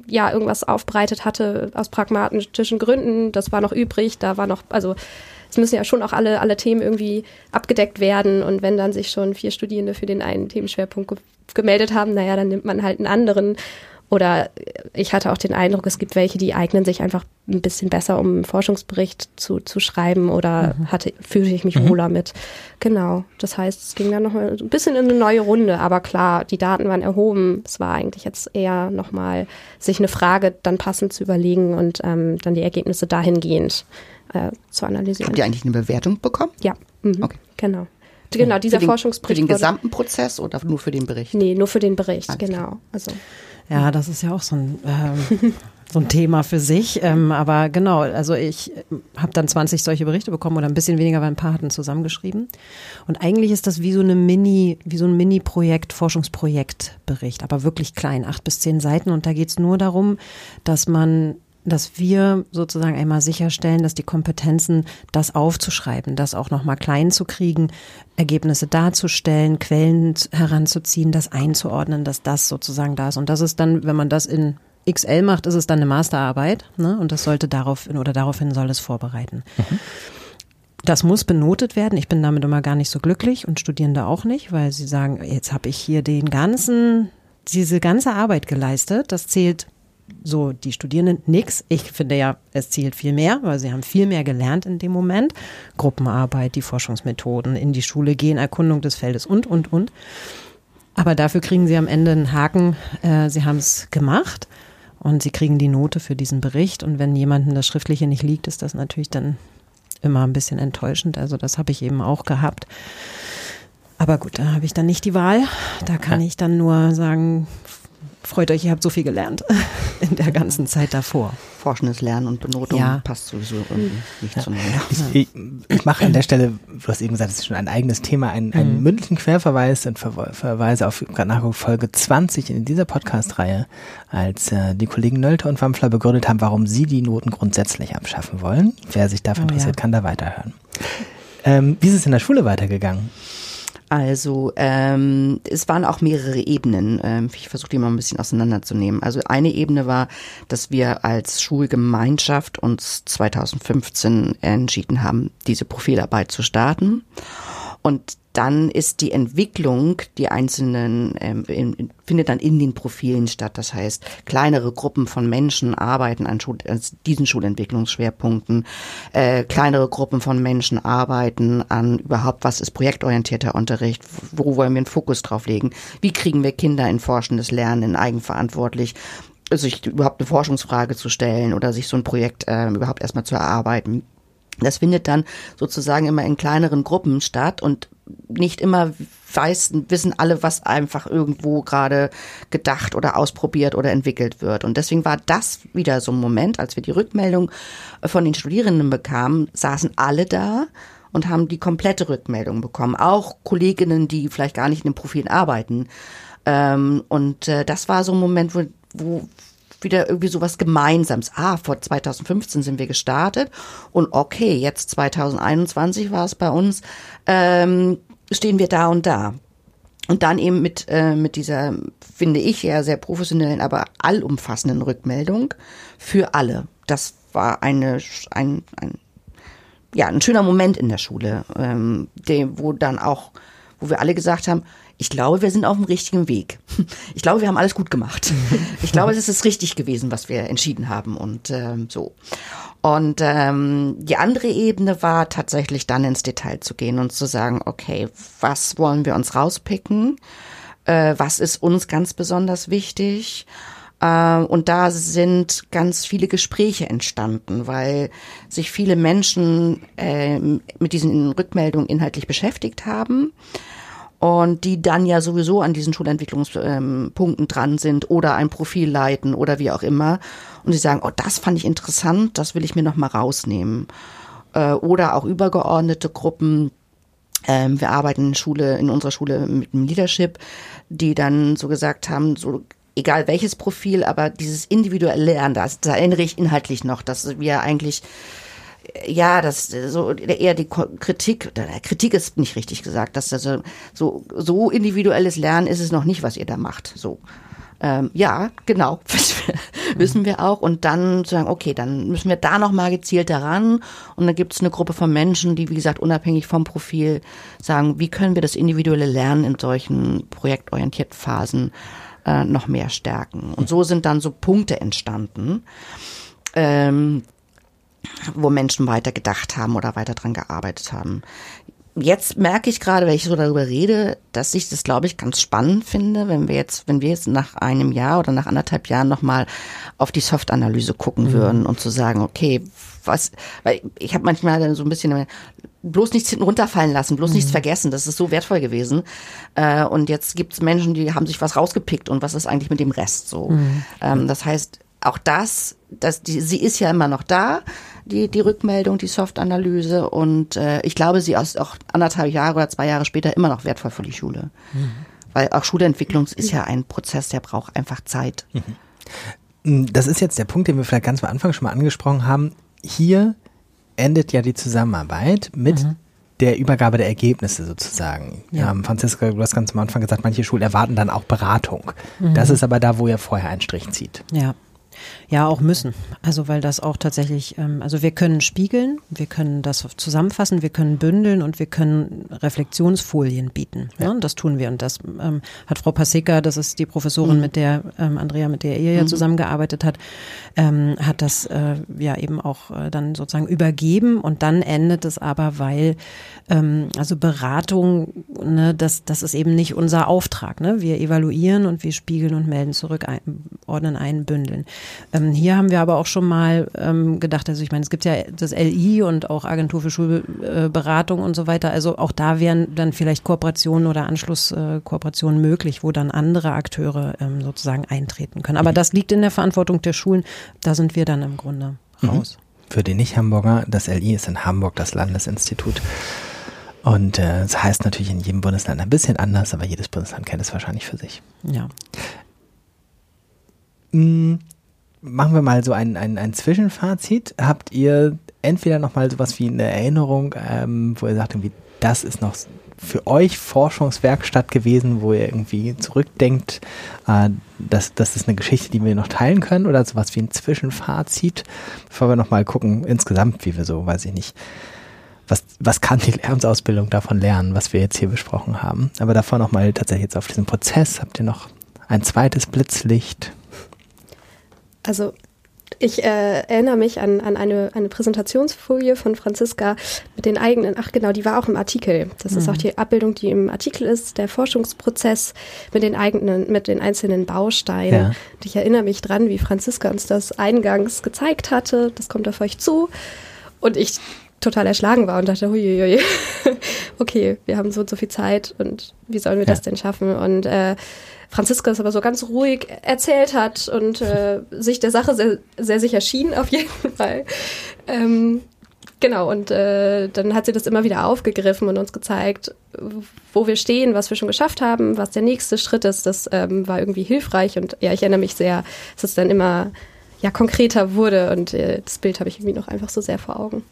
ja irgendwas aufbereitet hatte aus pragmatischen Gründen. Das war noch übrig, da war noch, also es müssen ja schon auch alle, alle Themen irgendwie abgedeckt werden. Und wenn dann sich schon vier Studierende für den einen Themenschwerpunkt ge gemeldet haben, naja, dann nimmt man halt einen anderen. Oder ich hatte auch den Eindruck, es gibt welche, die eignen sich einfach ein bisschen besser, um einen Forschungsbericht zu, zu schreiben oder mhm. hatte, fühlte ich mich mhm. wohler mit. Genau. Das heißt, es ging dann nochmal ein bisschen in eine neue Runde. Aber klar, die Daten waren erhoben. Es war eigentlich jetzt eher nochmal, sich eine Frage dann passend zu überlegen und ähm, dann die Ergebnisse dahingehend äh, zu analysieren. Habt ihr eigentlich eine Bewertung bekommen? Ja. Mhm. Okay. Genau. Genau, dieser für den, Forschungsbericht. Für den gesamten Prozess oder nur für den Bericht? Nee, nur für den Bericht, Alles genau. Also. Ja, das ist ja auch so ein, ähm, so ein Thema für sich. Ähm, aber genau, also ich habe dann 20 solche Berichte bekommen oder ein bisschen weniger, weil ein paar hatten zusammengeschrieben. Und eigentlich ist das wie so eine Mini, wie so ein Mini-Projekt, Forschungsprojektbericht, aber wirklich klein, acht bis zehn Seiten. Und da geht es nur darum, dass man dass wir sozusagen einmal sicherstellen, dass die Kompetenzen, das aufzuschreiben, das auch nochmal klein zu kriegen, Ergebnisse darzustellen, Quellen heranzuziehen, das einzuordnen, dass das sozusagen da ist. Und das ist dann, wenn man das in XL macht, ist es dann eine Masterarbeit, ne? Und das sollte daraufhin oder daraufhin soll es vorbereiten. Mhm. Das muss benotet werden. Ich bin damit immer gar nicht so glücklich und Studierende auch nicht, weil sie sagen, jetzt habe ich hier den ganzen, diese ganze Arbeit geleistet. Das zählt so die Studierenden nix. Ich finde ja, es zielt viel mehr, weil sie haben viel mehr gelernt in dem Moment. Gruppenarbeit, die Forschungsmethoden, in die Schule gehen, Erkundung des Feldes und, und, und. Aber dafür kriegen sie am Ende einen Haken, äh, sie haben es gemacht und sie kriegen die Note für diesen Bericht. Und wenn jemandem das Schriftliche nicht liegt, ist das natürlich dann immer ein bisschen enttäuschend. Also das habe ich eben auch gehabt. Aber gut, da habe ich dann nicht die Wahl. Da kann ich dann nur sagen, freut euch, ihr habt so viel gelernt in der ganzen Zeit davor. Forschendes Lernen und Benotung ja. passt sowieso irgendwie nicht ja. zueinander. Ich, ich, ich, mache an der Stelle, du hast eben gesagt, es ist schon ein eigenes Thema, einen, einen mhm. mündlichen Querverweis und Ver Verweise auf Folge 20 in dieser Podcast-Reihe, als äh, die Kollegen Nölte und Wampfler begründet haben, warum sie die Noten grundsätzlich abschaffen wollen. Wer sich dafür oh, interessiert, ja. kann da weiterhören. Ähm, wie ist es in der Schule weitergegangen? Also ähm, es waren auch mehrere Ebenen. Ähm, ich versuche die mal ein bisschen auseinanderzunehmen. Also eine Ebene war, dass wir als Schulgemeinschaft uns 2015 entschieden haben, diese Profilarbeit zu starten. Und dann ist die Entwicklung, die einzelnen, ähm, in, findet dann in den Profilen statt. Das heißt, kleinere Gruppen von Menschen arbeiten an, Schul an diesen Schulentwicklungsschwerpunkten. Äh, kleinere Gruppen von Menschen arbeiten an überhaupt, was ist projektorientierter Unterricht, wo wollen wir einen Fokus drauf legen, wie kriegen wir Kinder in forschendes Lernen, in eigenverantwortlich sich überhaupt eine Forschungsfrage zu stellen oder sich so ein Projekt äh, überhaupt erstmal zu erarbeiten. Das findet dann sozusagen immer in kleineren Gruppen statt und nicht immer weiß, wissen alle, was einfach irgendwo gerade gedacht oder ausprobiert oder entwickelt wird. Und deswegen war das wieder so ein Moment, als wir die Rückmeldung von den Studierenden bekamen, saßen alle da und haben die komplette Rückmeldung bekommen. Auch Kolleginnen, die vielleicht gar nicht in den Profilen arbeiten. Ähm, und äh, das war so ein Moment, wo, wo wieder irgendwie so was Gemeinsames. Ah, vor 2015 sind wir gestartet und okay, jetzt 2021 war es bei uns, ähm, stehen wir da und da. Und dann eben mit, äh, mit dieser, finde ich, ja sehr professionellen, aber allumfassenden Rückmeldung für alle. Das war eine, ein, ein, ja, ein schöner Moment in der Schule, ähm, der, wo dann auch, wo wir alle gesagt haben, ich glaube, wir sind auf dem richtigen Weg. Ich glaube, wir haben alles gut gemacht. Ich glaube, es ist richtig gewesen, was wir entschieden haben und ähm, so. Und ähm, die andere Ebene war tatsächlich dann ins Detail zu gehen und zu sagen, okay, was wollen wir uns rauspicken? Äh, was ist uns ganz besonders wichtig? Äh, und da sind ganz viele Gespräche entstanden, weil sich viele Menschen äh, mit diesen Rückmeldungen inhaltlich beschäftigt haben und die dann ja sowieso an diesen Schulentwicklungspunkten ähm, dran sind oder ein Profil leiten oder wie auch immer und sie sagen, oh, das fand ich interessant, das will ich mir noch mal rausnehmen. Äh, oder auch übergeordnete Gruppen, ähm, wir arbeiten in Schule, in unserer Schule mit dem Leadership, die dann so gesagt haben, so egal welches Profil, aber dieses individuelle Lernen, das, da erinnere ich inhaltlich noch, dass wir eigentlich ja, das so eher die Kritik, Kritik ist nicht richtig gesagt, dass das so so individuelles Lernen ist es noch nicht, was ihr da macht. So ähm, ja, genau, wissen wir auch. Und dann sagen, okay, dann müssen wir da nochmal gezielt daran. Und dann gibt es eine Gruppe von Menschen, die, wie gesagt, unabhängig vom Profil sagen, wie können wir das individuelle Lernen in solchen projektorientierten Phasen äh, noch mehr stärken. Und so sind dann so Punkte entstanden. Ähm, wo Menschen weiter gedacht haben oder weiter dran gearbeitet haben. Jetzt merke ich gerade, wenn ich so darüber rede, dass ich das, glaube ich, ganz spannend finde, wenn wir jetzt, wenn wir jetzt nach einem Jahr oder nach anderthalb Jahren nochmal auf die Soft-Analyse gucken mhm. würden und zu sagen, okay, was, weil ich habe manchmal so ein bisschen bloß nichts hinten runterfallen lassen, bloß mhm. nichts vergessen. Das ist so wertvoll gewesen. Äh, und jetzt gibt es Menschen, die haben sich was rausgepickt und was ist eigentlich mit dem Rest so? Mhm. Ähm, das heißt, auch das, das die, sie ist ja immer noch da die, die Rückmeldung, die Soft-Analyse. Und äh, ich glaube, sie ist auch anderthalb Jahre oder zwei Jahre später immer noch wertvoll für die Schule. Mhm. Weil auch Schulentwicklung ist ja ein Prozess, der braucht einfach Zeit. Mhm. Das ist jetzt der Punkt, den wir vielleicht ganz am Anfang schon mal angesprochen haben. Hier endet ja die Zusammenarbeit mit mhm. der Übergabe der Ergebnisse sozusagen. Ja. Ähm, Franziska, du hast ganz am Anfang gesagt, manche Schulen erwarten dann auch Beratung. Mhm. Das ist aber da, wo ihr vorher einen Strich zieht. Ja. Ja, auch müssen. Also weil das auch tatsächlich, ähm, also wir können spiegeln, wir können das zusammenfassen, wir können bündeln und wir können Reflexionsfolien bieten. Ja. Ne? Das tun wir und das ähm, hat Frau Paseka, das ist die Professorin, mhm. mit der ähm, Andrea, mit der ihr ja mhm. zusammengearbeitet hat, ähm, hat das äh, ja eben auch äh, dann sozusagen übergeben und dann endet es aber, weil ähm, also Beratung, ne, das, das ist eben nicht unser Auftrag. Ne? Wir evaluieren und wir spiegeln und melden zurück, ein, ordnen ein, bündeln. Ähm, hier haben wir aber auch schon mal ähm, gedacht, also ich meine, es gibt ja das LI und auch Agentur für Schulberatung und so weiter. Also auch da wären dann vielleicht Kooperationen oder Anschlusskooperationen möglich, wo dann andere Akteure ähm, sozusagen eintreten können. Aber mhm. das liegt in der Verantwortung der Schulen. Da sind wir dann im Grunde mhm. raus. Mhm. Für die Nicht-Hamburger, das LI ist in Hamburg das Landesinstitut. Und äh, das heißt natürlich in jedem Bundesland ein bisschen anders, aber jedes Bundesland kennt es wahrscheinlich für sich. Ja. Machen wir mal so ein, ein, ein Zwischenfazit. Habt ihr entweder nochmal sowas wie eine Erinnerung, ähm, wo ihr sagt, irgendwie, das ist noch für euch Forschungswerkstatt gewesen, wo ihr irgendwie zurückdenkt, äh, das, das ist eine Geschichte, die wir noch teilen können oder sowas wie ein Zwischenfazit, bevor wir nochmal gucken, insgesamt, wie wir so, weiß ich nicht, was, was kann die Lehramtsausbildung davon lernen, was wir jetzt hier besprochen haben. Aber davor nochmal tatsächlich jetzt auf diesen Prozess, habt ihr noch ein zweites Blitzlicht? Also ich äh, erinnere mich an, an eine, eine Präsentationsfolie von Franziska mit den eigenen, ach genau, die war auch im Artikel. Das mhm. ist auch die Abbildung, die im Artikel ist, der Forschungsprozess mit den eigenen, mit den einzelnen Bausteinen. Ja. Und ich erinnere mich dran, wie Franziska uns das eingangs gezeigt hatte. Das kommt auf euch zu. Und ich total erschlagen war und dachte, huiuiui, okay, wir haben so und so viel Zeit und wie sollen wir ja. das denn schaffen? Und äh, Franziska es aber so ganz ruhig erzählt hat und äh, sich der Sache sehr, sehr sicher schien, auf jeden Fall. Ähm, genau, und äh, dann hat sie das immer wieder aufgegriffen und uns gezeigt, wo wir stehen, was wir schon geschafft haben, was der nächste Schritt ist. Das ähm, war irgendwie hilfreich und ja, ich erinnere mich sehr, dass es dann immer ja, konkreter wurde und äh, das Bild habe ich irgendwie noch einfach so sehr vor Augen.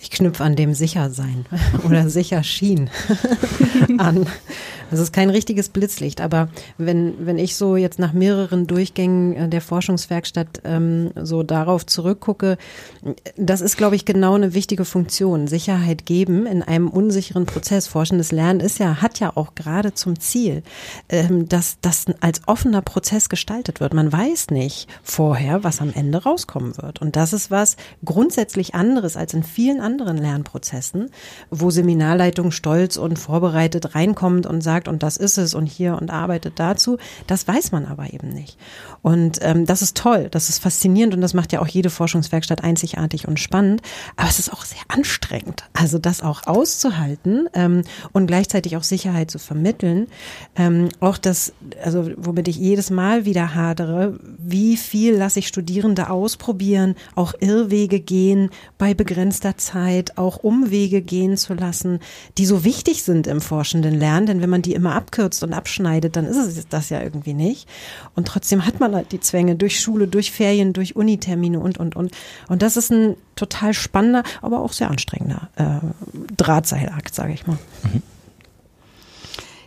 Ich knüpfe an dem Sichersein oder sicher schien an. Das ist kein richtiges Blitzlicht, aber wenn, wenn ich so jetzt nach mehreren Durchgängen äh, der Forschungswerkstatt ähm, so darauf zurückgucke, das ist, glaube ich, genau eine wichtige Funktion. Sicherheit geben in einem unsicheren Prozess. Forschendes Lernen ist ja, hat ja auch gerade zum Ziel, ähm, dass das als offener Prozess gestaltet wird. Man weiß nicht vorher, was am Ende rauskommen wird. Und das ist was grundsätzlich anderes als in vielen anderen Lernprozessen, wo Seminarleitung stolz und vorbereitet reinkommt und sagt, sagt und das ist es und hier und arbeitet dazu. Das weiß man aber eben nicht. Und ähm, das ist toll, das ist faszinierend und das macht ja auch jede Forschungswerkstatt einzigartig und spannend. Aber es ist auch sehr anstrengend, also das auch auszuhalten ähm, und gleichzeitig auch Sicherheit zu vermitteln. Ähm, auch das, also womit ich jedes Mal wieder hadere, wie viel lasse ich Studierende ausprobieren, auch Irrwege gehen bei begrenzter Zeit, auch Umwege gehen zu lassen, die so wichtig sind im forschenden Lernen. Denn wenn man die immer abkürzt und abschneidet, dann ist es das ja irgendwie nicht. Und trotzdem hat man halt die Zwänge durch Schule, durch Ferien, durch Unitermine und, und, und. Und das ist ein total spannender, aber auch sehr anstrengender äh, Drahtseilakt, sage ich mal. Mhm.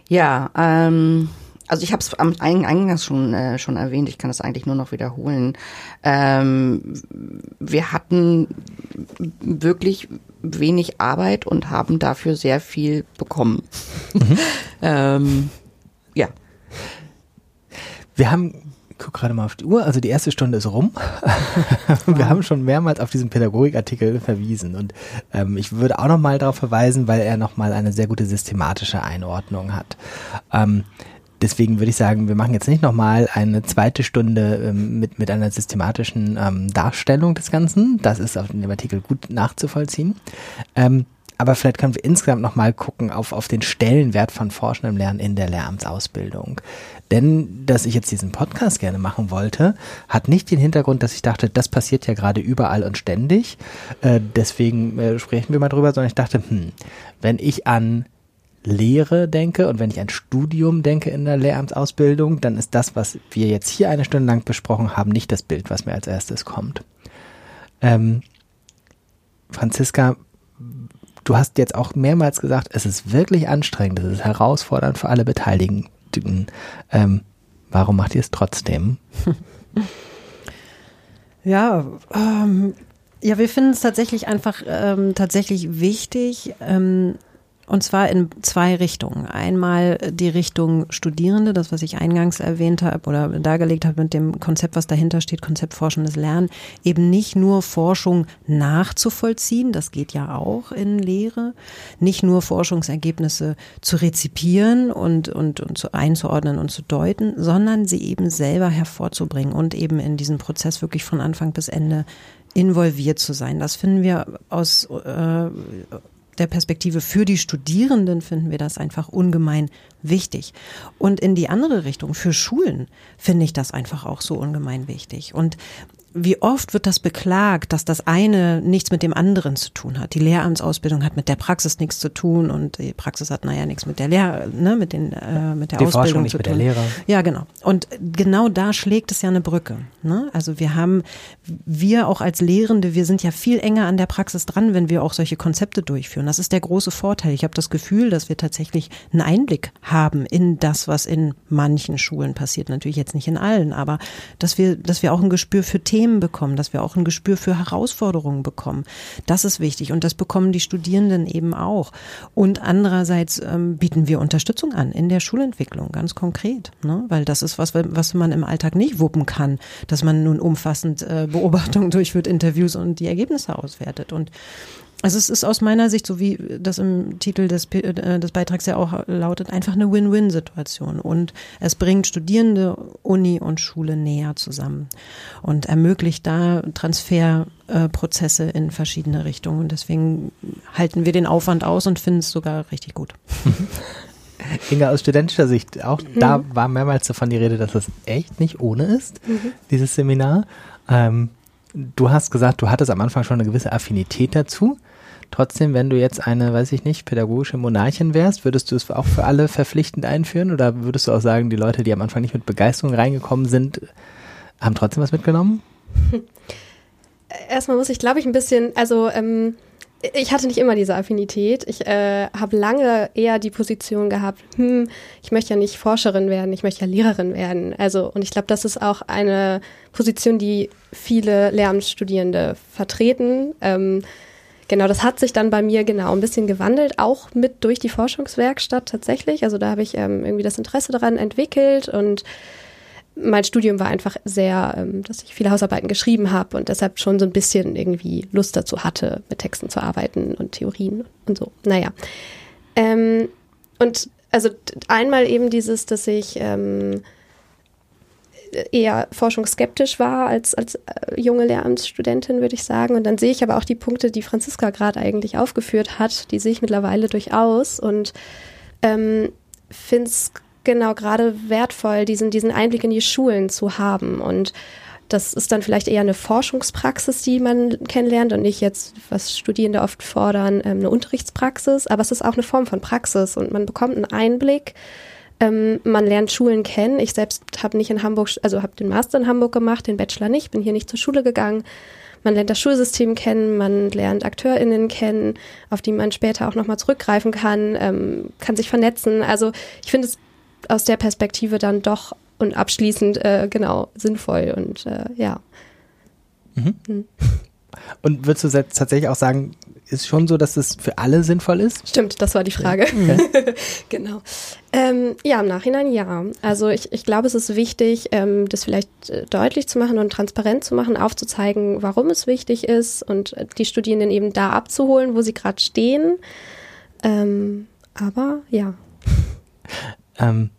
Ja, ähm, also ich habe es am Eingangs schon äh, schon erwähnt. Ich kann es eigentlich nur noch wiederholen. Ähm, wir hatten wirklich wenig Arbeit und haben dafür sehr viel bekommen. Mhm. ähm, ja. Wir haben guck gerade mal auf die Uhr. Also die erste Stunde ist rum. wir haben schon mehrmals auf diesen Pädagogikartikel verwiesen und ähm, ich würde auch noch mal darauf verweisen, weil er noch mal eine sehr gute systematische Einordnung hat. Ähm, Deswegen würde ich sagen, wir machen jetzt nicht nochmal eine zweite Stunde ähm, mit, mit einer systematischen ähm, Darstellung des Ganzen. Das ist auf dem Artikel gut nachzuvollziehen. Ähm, aber vielleicht können wir insgesamt nochmal gucken auf, auf den Stellenwert von forschendem Lernen in der Lehramtsausbildung. Denn, dass ich jetzt diesen Podcast gerne machen wollte, hat nicht den Hintergrund, dass ich dachte, das passiert ja gerade überall und ständig. Äh, deswegen äh, sprechen wir mal drüber, sondern ich dachte, hm, wenn ich an Lehre denke und wenn ich an Studium denke in der Lehramtsausbildung, dann ist das, was wir jetzt hier eine Stunde lang besprochen haben, nicht das Bild, was mir als erstes kommt. Ähm, Franziska, du hast jetzt auch mehrmals gesagt, es ist wirklich anstrengend, es ist herausfordernd für alle Beteiligten. Ähm, warum macht ihr es trotzdem? Ja, ähm, ja, wir finden es tatsächlich einfach ähm, tatsächlich wichtig, ähm, und zwar in zwei Richtungen. Einmal die Richtung Studierende, das, was ich eingangs erwähnt habe oder dargelegt habe mit dem Konzept, was dahinter steht, Konzept Forschendes Lernen, eben nicht nur Forschung nachzuvollziehen, das geht ja auch in Lehre, nicht nur Forschungsergebnisse zu rezipieren und, und, und zu einzuordnen und zu deuten, sondern sie eben selber hervorzubringen und eben in diesen Prozess wirklich von Anfang bis Ende involviert zu sein. Das finden wir aus äh, der Perspektive für die Studierenden finden wir das einfach ungemein wichtig. Und in die andere Richtung, für Schulen, finde ich das einfach auch so ungemein wichtig. Und wie oft wird das beklagt, dass das eine nichts mit dem anderen zu tun hat. Die Lehramtsausbildung hat mit der Praxis nichts zu tun und die Praxis hat naja nichts mit der Lehr, ne, mit den, äh, mit der die Ausbildung nicht zu mit tun. Der Lehre. Ja, genau. Und genau da schlägt es ja eine Brücke. Ne? Also wir haben, wir auch als Lehrende, wir sind ja viel enger an der Praxis dran, wenn wir auch solche Konzepte durchführen. Das ist der große Vorteil. Ich habe das Gefühl, dass wir tatsächlich einen Einblick haben in das, was in manchen Schulen passiert. Natürlich jetzt nicht in allen, aber dass wir, dass wir auch ein Gespür für Themen Themen bekommen, dass wir auch ein Gespür für Herausforderungen bekommen. Das ist wichtig und das bekommen die Studierenden eben auch. Und andererseits ähm, bieten wir Unterstützung an in der Schulentwicklung, ganz konkret, ne? weil das ist was, was man im Alltag nicht wuppen kann, dass man nun umfassend äh, Beobachtungen durchführt, Interviews und die Ergebnisse auswertet. Und Also es ist aus meiner Sicht, so wie das im Titel des, äh, des Beitrags ja auch lautet, einfach eine Win-Win-Situation. Und es bringt Studierende, Uni und Schule näher zusammen und ermöglicht da Transferprozesse in verschiedene Richtungen. Und deswegen halten wir den Aufwand aus und finden es sogar richtig gut. Inga, aus studentischer Sicht, auch mhm. da war mehrmals davon die Rede, dass es echt nicht ohne ist, mhm. dieses Seminar. Ähm, du hast gesagt, du hattest am Anfang schon eine gewisse Affinität dazu. Trotzdem, wenn du jetzt eine, weiß ich nicht, pädagogische Monarchin wärst, würdest du es auch für alle verpflichtend einführen oder würdest du auch sagen, die Leute, die am Anfang nicht mit Begeisterung reingekommen sind, haben trotzdem was mitgenommen? Erstmal muss ich, glaube ich, ein bisschen, also ähm, ich hatte nicht immer diese Affinität. Ich äh, habe lange eher die Position gehabt, hm, ich möchte ja nicht Forscherin werden, ich möchte ja Lehrerin werden. Also, und ich glaube, das ist auch eine Position, die viele Lehramtsstudierende vertreten. Ähm, genau, das hat sich dann bei mir genau ein bisschen gewandelt, auch mit durch die Forschungswerkstatt tatsächlich. Also da habe ich ähm, irgendwie das Interesse daran entwickelt und mein Studium war einfach sehr, ähm, dass ich viele Hausarbeiten geschrieben habe und deshalb schon so ein bisschen irgendwie Lust dazu hatte, mit Texten zu arbeiten und Theorien und so. Naja. Ähm, und also einmal eben dieses, dass ich ähm, eher forschungsskeptisch war als, als äh, junge Lehramtsstudentin, würde ich sagen. Und dann sehe ich aber auch die Punkte, die Franziska gerade eigentlich aufgeführt hat, die sehe ich mittlerweile durchaus und ähm, finde es genau gerade wertvoll, diesen, diesen Einblick in die Schulen zu haben. Und das ist dann vielleicht eher eine Forschungspraxis, die man kennenlernt und nicht jetzt, was Studierende oft fordern, ähm, eine Unterrichtspraxis. Aber es ist auch eine Form von Praxis und man bekommt einen Einblick. Ähm, man lernt Schulen kennen. Ich selbst habe nicht in Hamburg, also habe den Master in Hamburg gemacht, den Bachelor nicht, bin hier nicht zur Schule gegangen. Man lernt das Schulsystem kennen, man lernt AkteurInnen kennen, auf die man später auch nochmal zurückgreifen kann, ähm, kann sich vernetzen. Also ich finde es aus der Perspektive dann doch und abschließend äh, genau sinnvoll und äh, ja. Mhm. Mhm. Und würdest du tatsächlich auch sagen, ist schon so, dass es für alle sinnvoll ist? Stimmt, das war die Frage. Okay. genau. Ähm, ja, im Nachhinein ja. Also ich, ich glaube, es ist wichtig, ähm, das vielleicht äh, deutlich zu machen und transparent zu machen, aufzuzeigen, warum es wichtig ist und die Studierenden eben da abzuholen, wo sie gerade stehen. Ähm, aber ja. Ähm,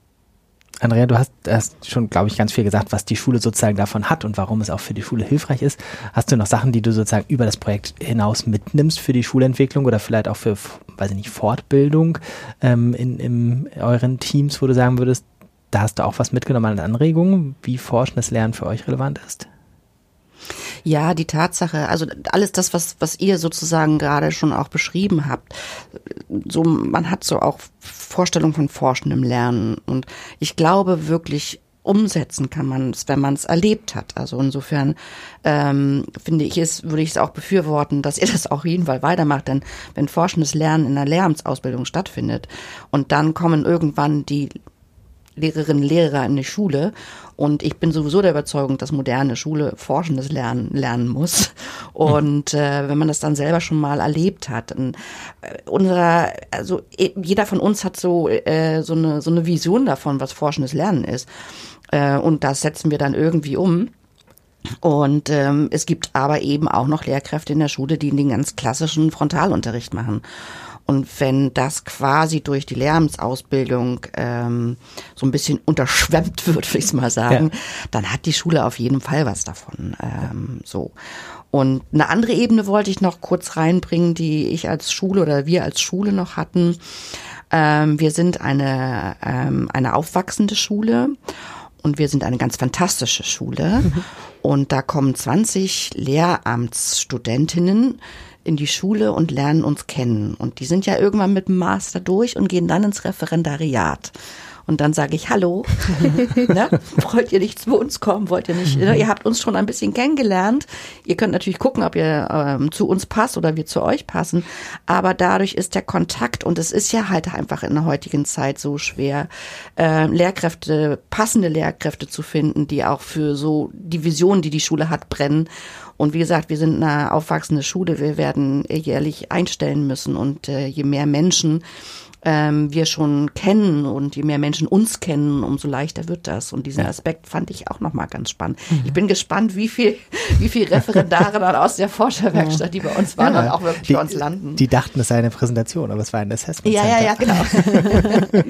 Andrea, du hast, hast schon, glaube ich, ganz viel gesagt, was die Schule sozusagen davon hat und warum es auch für die Schule hilfreich ist. Hast du noch Sachen, die du sozusagen über das Projekt hinaus mitnimmst für die Schulentwicklung oder vielleicht auch für, weiß ich nicht, Fortbildung ähm, in, in euren Teams, wo du sagen würdest, da hast du auch was mitgenommen an Anregungen, wie forschendes Lernen für euch relevant ist? Ja, die Tatsache, also alles das, was, was ihr sozusagen gerade schon auch beschrieben habt, so, man hat so auch Vorstellungen von forschendem Lernen und ich glaube wirklich, umsetzen kann man es, wenn man es erlebt hat. Also insofern ähm, finde ich es, würde ich es auch befürworten, dass ihr das auch jeden Fall weitermacht, denn wenn forschendes Lernen in einer Lehramtsausbildung stattfindet und dann kommen irgendwann die Lehrerinnen, Lehrer in die Schule. Und ich bin sowieso der Überzeugung, dass moderne Schule forschendes Lernen lernen muss. Und äh, wenn man das dann selber schon mal erlebt hat, dann, äh, unser, also jeder von uns hat so äh, so eine so eine Vision davon, was forschendes Lernen ist. Äh, und das setzen wir dann irgendwie um. Und ähm, es gibt aber eben auch noch Lehrkräfte in der Schule, die den ganz klassischen Frontalunterricht machen. Und wenn das quasi durch die Lehramtsausbildung ähm, so ein bisschen unterschwemmt wird, würde ich mal sagen, ja. dann hat die Schule auf jeden Fall was davon. Ähm, so. Und eine andere Ebene wollte ich noch kurz reinbringen, die ich als Schule oder wir als Schule noch hatten. Ähm, wir sind eine, ähm, eine aufwachsende Schule und wir sind eine ganz fantastische Schule. Mhm. Und da kommen 20 Lehramtsstudentinnen in die Schule und lernen uns kennen. Und die sind ja irgendwann mit dem Master durch und gehen dann ins Referendariat. Und dann sage ich, hallo, ne? wollt ihr nicht zu uns kommen? Wollt ihr nicht? Ne? Ihr habt uns schon ein bisschen kennengelernt. Ihr könnt natürlich gucken, ob ihr ähm, zu uns passt oder wir zu euch passen. Aber dadurch ist der Kontakt und es ist ja halt einfach in der heutigen Zeit so schwer, äh, Lehrkräfte, passende Lehrkräfte zu finden, die auch für so die Vision, die die Schule hat, brennen. Und wie gesagt, wir sind eine aufwachsende Schule. Wir werden jährlich einstellen müssen und äh, je mehr Menschen ähm, wir schon kennen und je mehr Menschen uns kennen, umso leichter wird das. Und diesen Aspekt fand ich auch nochmal ganz spannend. Mhm. Ich bin gespannt, wie viel, wie viel Referendare dann aus der Forscherwerkstatt, die bei uns waren, ja, dann auch wirklich die, bei uns landen. Die dachten, es sei eine Präsentation, aber es war ein Assessment. Ja, ja, ja, genau.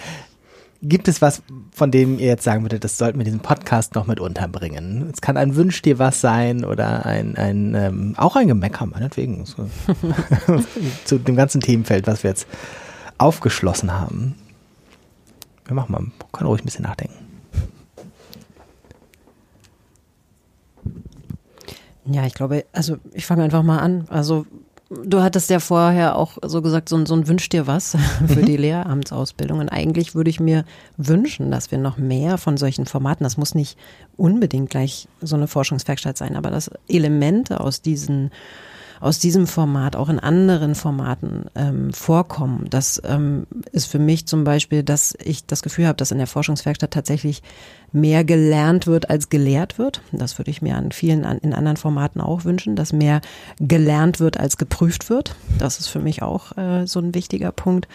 Gibt es was, von dem ihr jetzt sagen würdet, das sollten wir diesen Podcast noch mit unterbringen? Es kann ein Wünsch dir was sein oder ein, ein ähm, auch ein Gemecker, meinetwegen. Zu dem ganzen Themenfeld, was wir jetzt aufgeschlossen haben. Wir machen mal, können ruhig ein bisschen nachdenken. Ja, ich glaube, also ich fange einfach mal an. Also Du hattest ja vorher auch so gesagt, so, so ein Wünsch dir was für die mhm. Lehramtsausbildung. Und eigentlich würde ich mir wünschen, dass wir noch mehr von solchen Formaten, das muss nicht unbedingt gleich so eine Forschungswerkstatt sein, aber dass Elemente aus diesen aus diesem Format auch in anderen Formaten ähm, vorkommen. Das ähm, ist für mich zum Beispiel, dass ich das Gefühl habe, dass in der Forschungswerkstatt tatsächlich mehr gelernt wird als gelehrt wird. Das würde ich mir an vielen an, in anderen Formaten auch wünschen, dass mehr gelernt wird als geprüft wird. Das ist für mich auch äh, so ein wichtiger Punkt.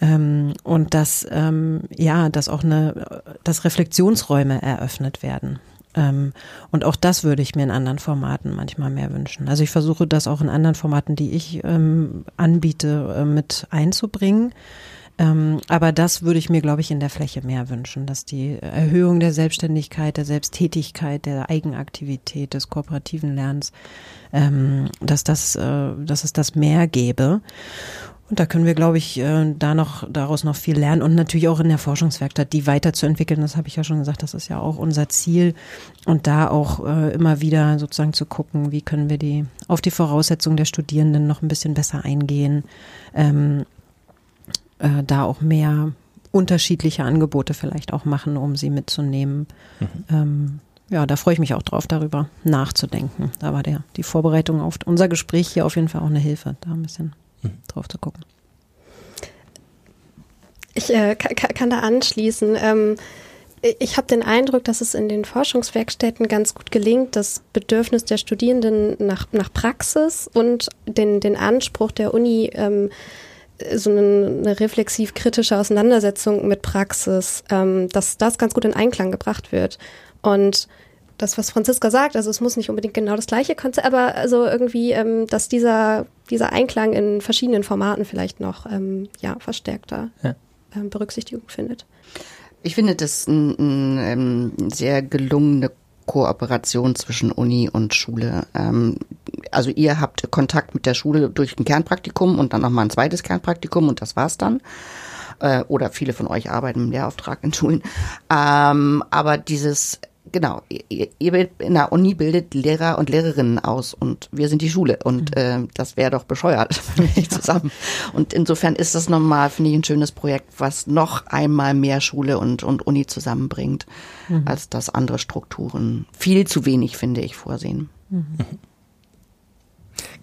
Ähm, und dass ähm, ja, dass auch eine, dass Reflexionsräume eröffnet werden. Ähm, und auch das würde ich mir in anderen Formaten manchmal mehr wünschen. Also ich versuche das auch in anderen Formaten, die ich ähm, anbiete, äh, mit einzubringen. Ähm, aber das würde ich mir, glaube ich, in der Fläche mehr wünschen, dass die Erhöhung der Selbstständigkeit, der Selbsttätigkeit, der Eigenaktivität, des kooperativen Lernens, ähm, dass das, äh, dass es das mehr gäbe. Und da können wir, glaube ich, äh, da noch daraus noch viel lernen und natürlich auch in der Forschungswerkstatt die weiterzuentwickeln. Das habe ich ja schon gesagt, das ist ja auch unser Ziel. Und da auch äh, immer wieder sozusagen zu gucken, wie können wir die auf die Voraussetzungen der Studierenden noch ein bisschen besser eingehen. Ähm, äh, da auch mehr unterschiedliche Angebote vielleicht auch machen, um sie mitzunehmen. Mhm. Ähm, ja, da freue ich mich auch drauf, darüber nachzudenken. Da war der, die Vorbereitung auf unser Gespräch hier auf jeden Fall auch eine Hilfe, da ein bisschen drauf zu gucken. Ich äh, kann, da anschließen. Ähm, ich habe den Eindruck, dass es in den Forschungswerkstätten ganz gut gelingt, das Bedürfnis der Studierenden nach, nach Praxis und den, den Anspruch der Uni, ähm, so eine, eine reflexiv-kritische Auseinandersetzung mit Praxis, ähm, dass das ganz gut in Einklang gebracht wird. Und das, was Franziska sagt, also es muss nicht unbedingt genau das gleiche Konzept, aber also irgendwie, ähm, dass dieser, dieser Einklang in verschiedenen Formaten vielleicht noch ähm, ja, verstärkter ja. Ähm, Berücksichtigung findet. Ich finde das eine ein, ähm, sehr gelungene Kooperation zwischen Uni und Schule. Ähm, also ihr habt Kontakt mit der Schule durch ein Kernpraktikum und dann nochmal ein zweites Kernpraktikum und das war's dann äh, oder viele von euch arbeiten im Lehrauftrag in Schulen. Ähm, aber dieses genau, ihr, ihr in der Uni bildet Lehrer und Lehrerinnen aus und wir sind die Schule und mhm. äh, das wäre doch bescheuert, wenn wir nicht zusammen. Und insofern ist das nochmal, finde ich, ein schönes Projekt, was noch einmal mehr Schule und, und Uni zusammenbringt, mhm. als das andere Strukturen viel zu wenig, finde ich, vorsehen. Mhm.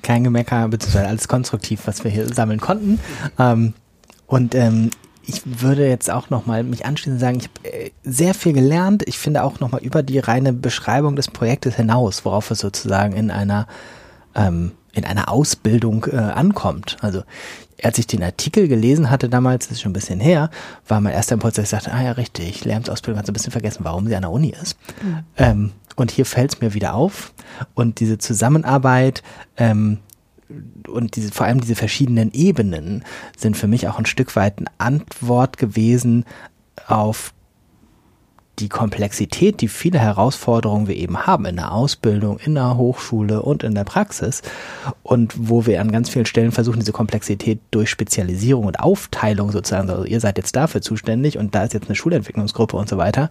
Kein Gemecker, beziehungsweise alles konstruktiv, was wir hier sammeln konnten. Ähm, und ähm, ich würde jetzt auch nochmal mich anschließen und sagen, ich habe äh, sehr viel gelernt. Ich finde auch nochmal über die reine Beschreibung des Projektes hinaus, worauf es sozusagen in einer ähm, in einer Ausbildung äh, ankommt. Also als ich den Artikel gelesen hatte damals, das ist schon ein bisschen her, war mein erster Impuls, dass ich sagte, ah ja richtig, Lehramtsausbildung hat so ein bisschen vergessen, warum sie an der Uni ist. Mhm. Ähm, und hier fällt es mir wieder auf. Und diese Zusammenarbeit ähm, und diese, vor allem diese verschiedenen Ebenen sind für mich auch ein Stück weit eine Antwort gewesen auf die Komplexität, die viele Herausforderungen wir eben haben in der Ausbildung, in der Hochschule und in der Praxis und wo wir an ganz vielen Stellen versuchen, diese Komplexität durch Spezialisierung und Aufteilung sozusagen, also ihr seid jetzt dafür zuständig und da ist jetzt eine Schulentwicklungsgruppe und so weiter.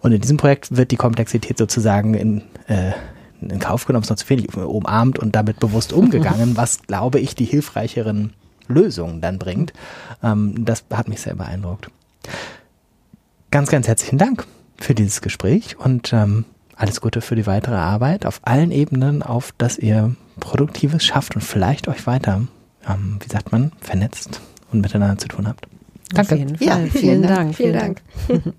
Und in diesem Projekt wird die Komplexität sozusagen in, äh, in Kauf genommen, ist noch zu viel, umarmt und damit bewusst umgegangen, was, glaube ich, die hilfreicheren Lösungen dann bringt. Ähm, das hat mich sehr beeindruckt. Ganz, ganz herzlichen Dank für dieses Gespräch und ähm, alles Gute für die weitere Arbeit auf allen Ebenen, auf dass ihr Produktives schafft und vielleicht euch weiter, ähm, wie sagt man, vernetzt und miteinander zu tun habt. Danke. Auf jeden Fall. Ja, vielen, vielen Dank. Dank. Vielen Dank.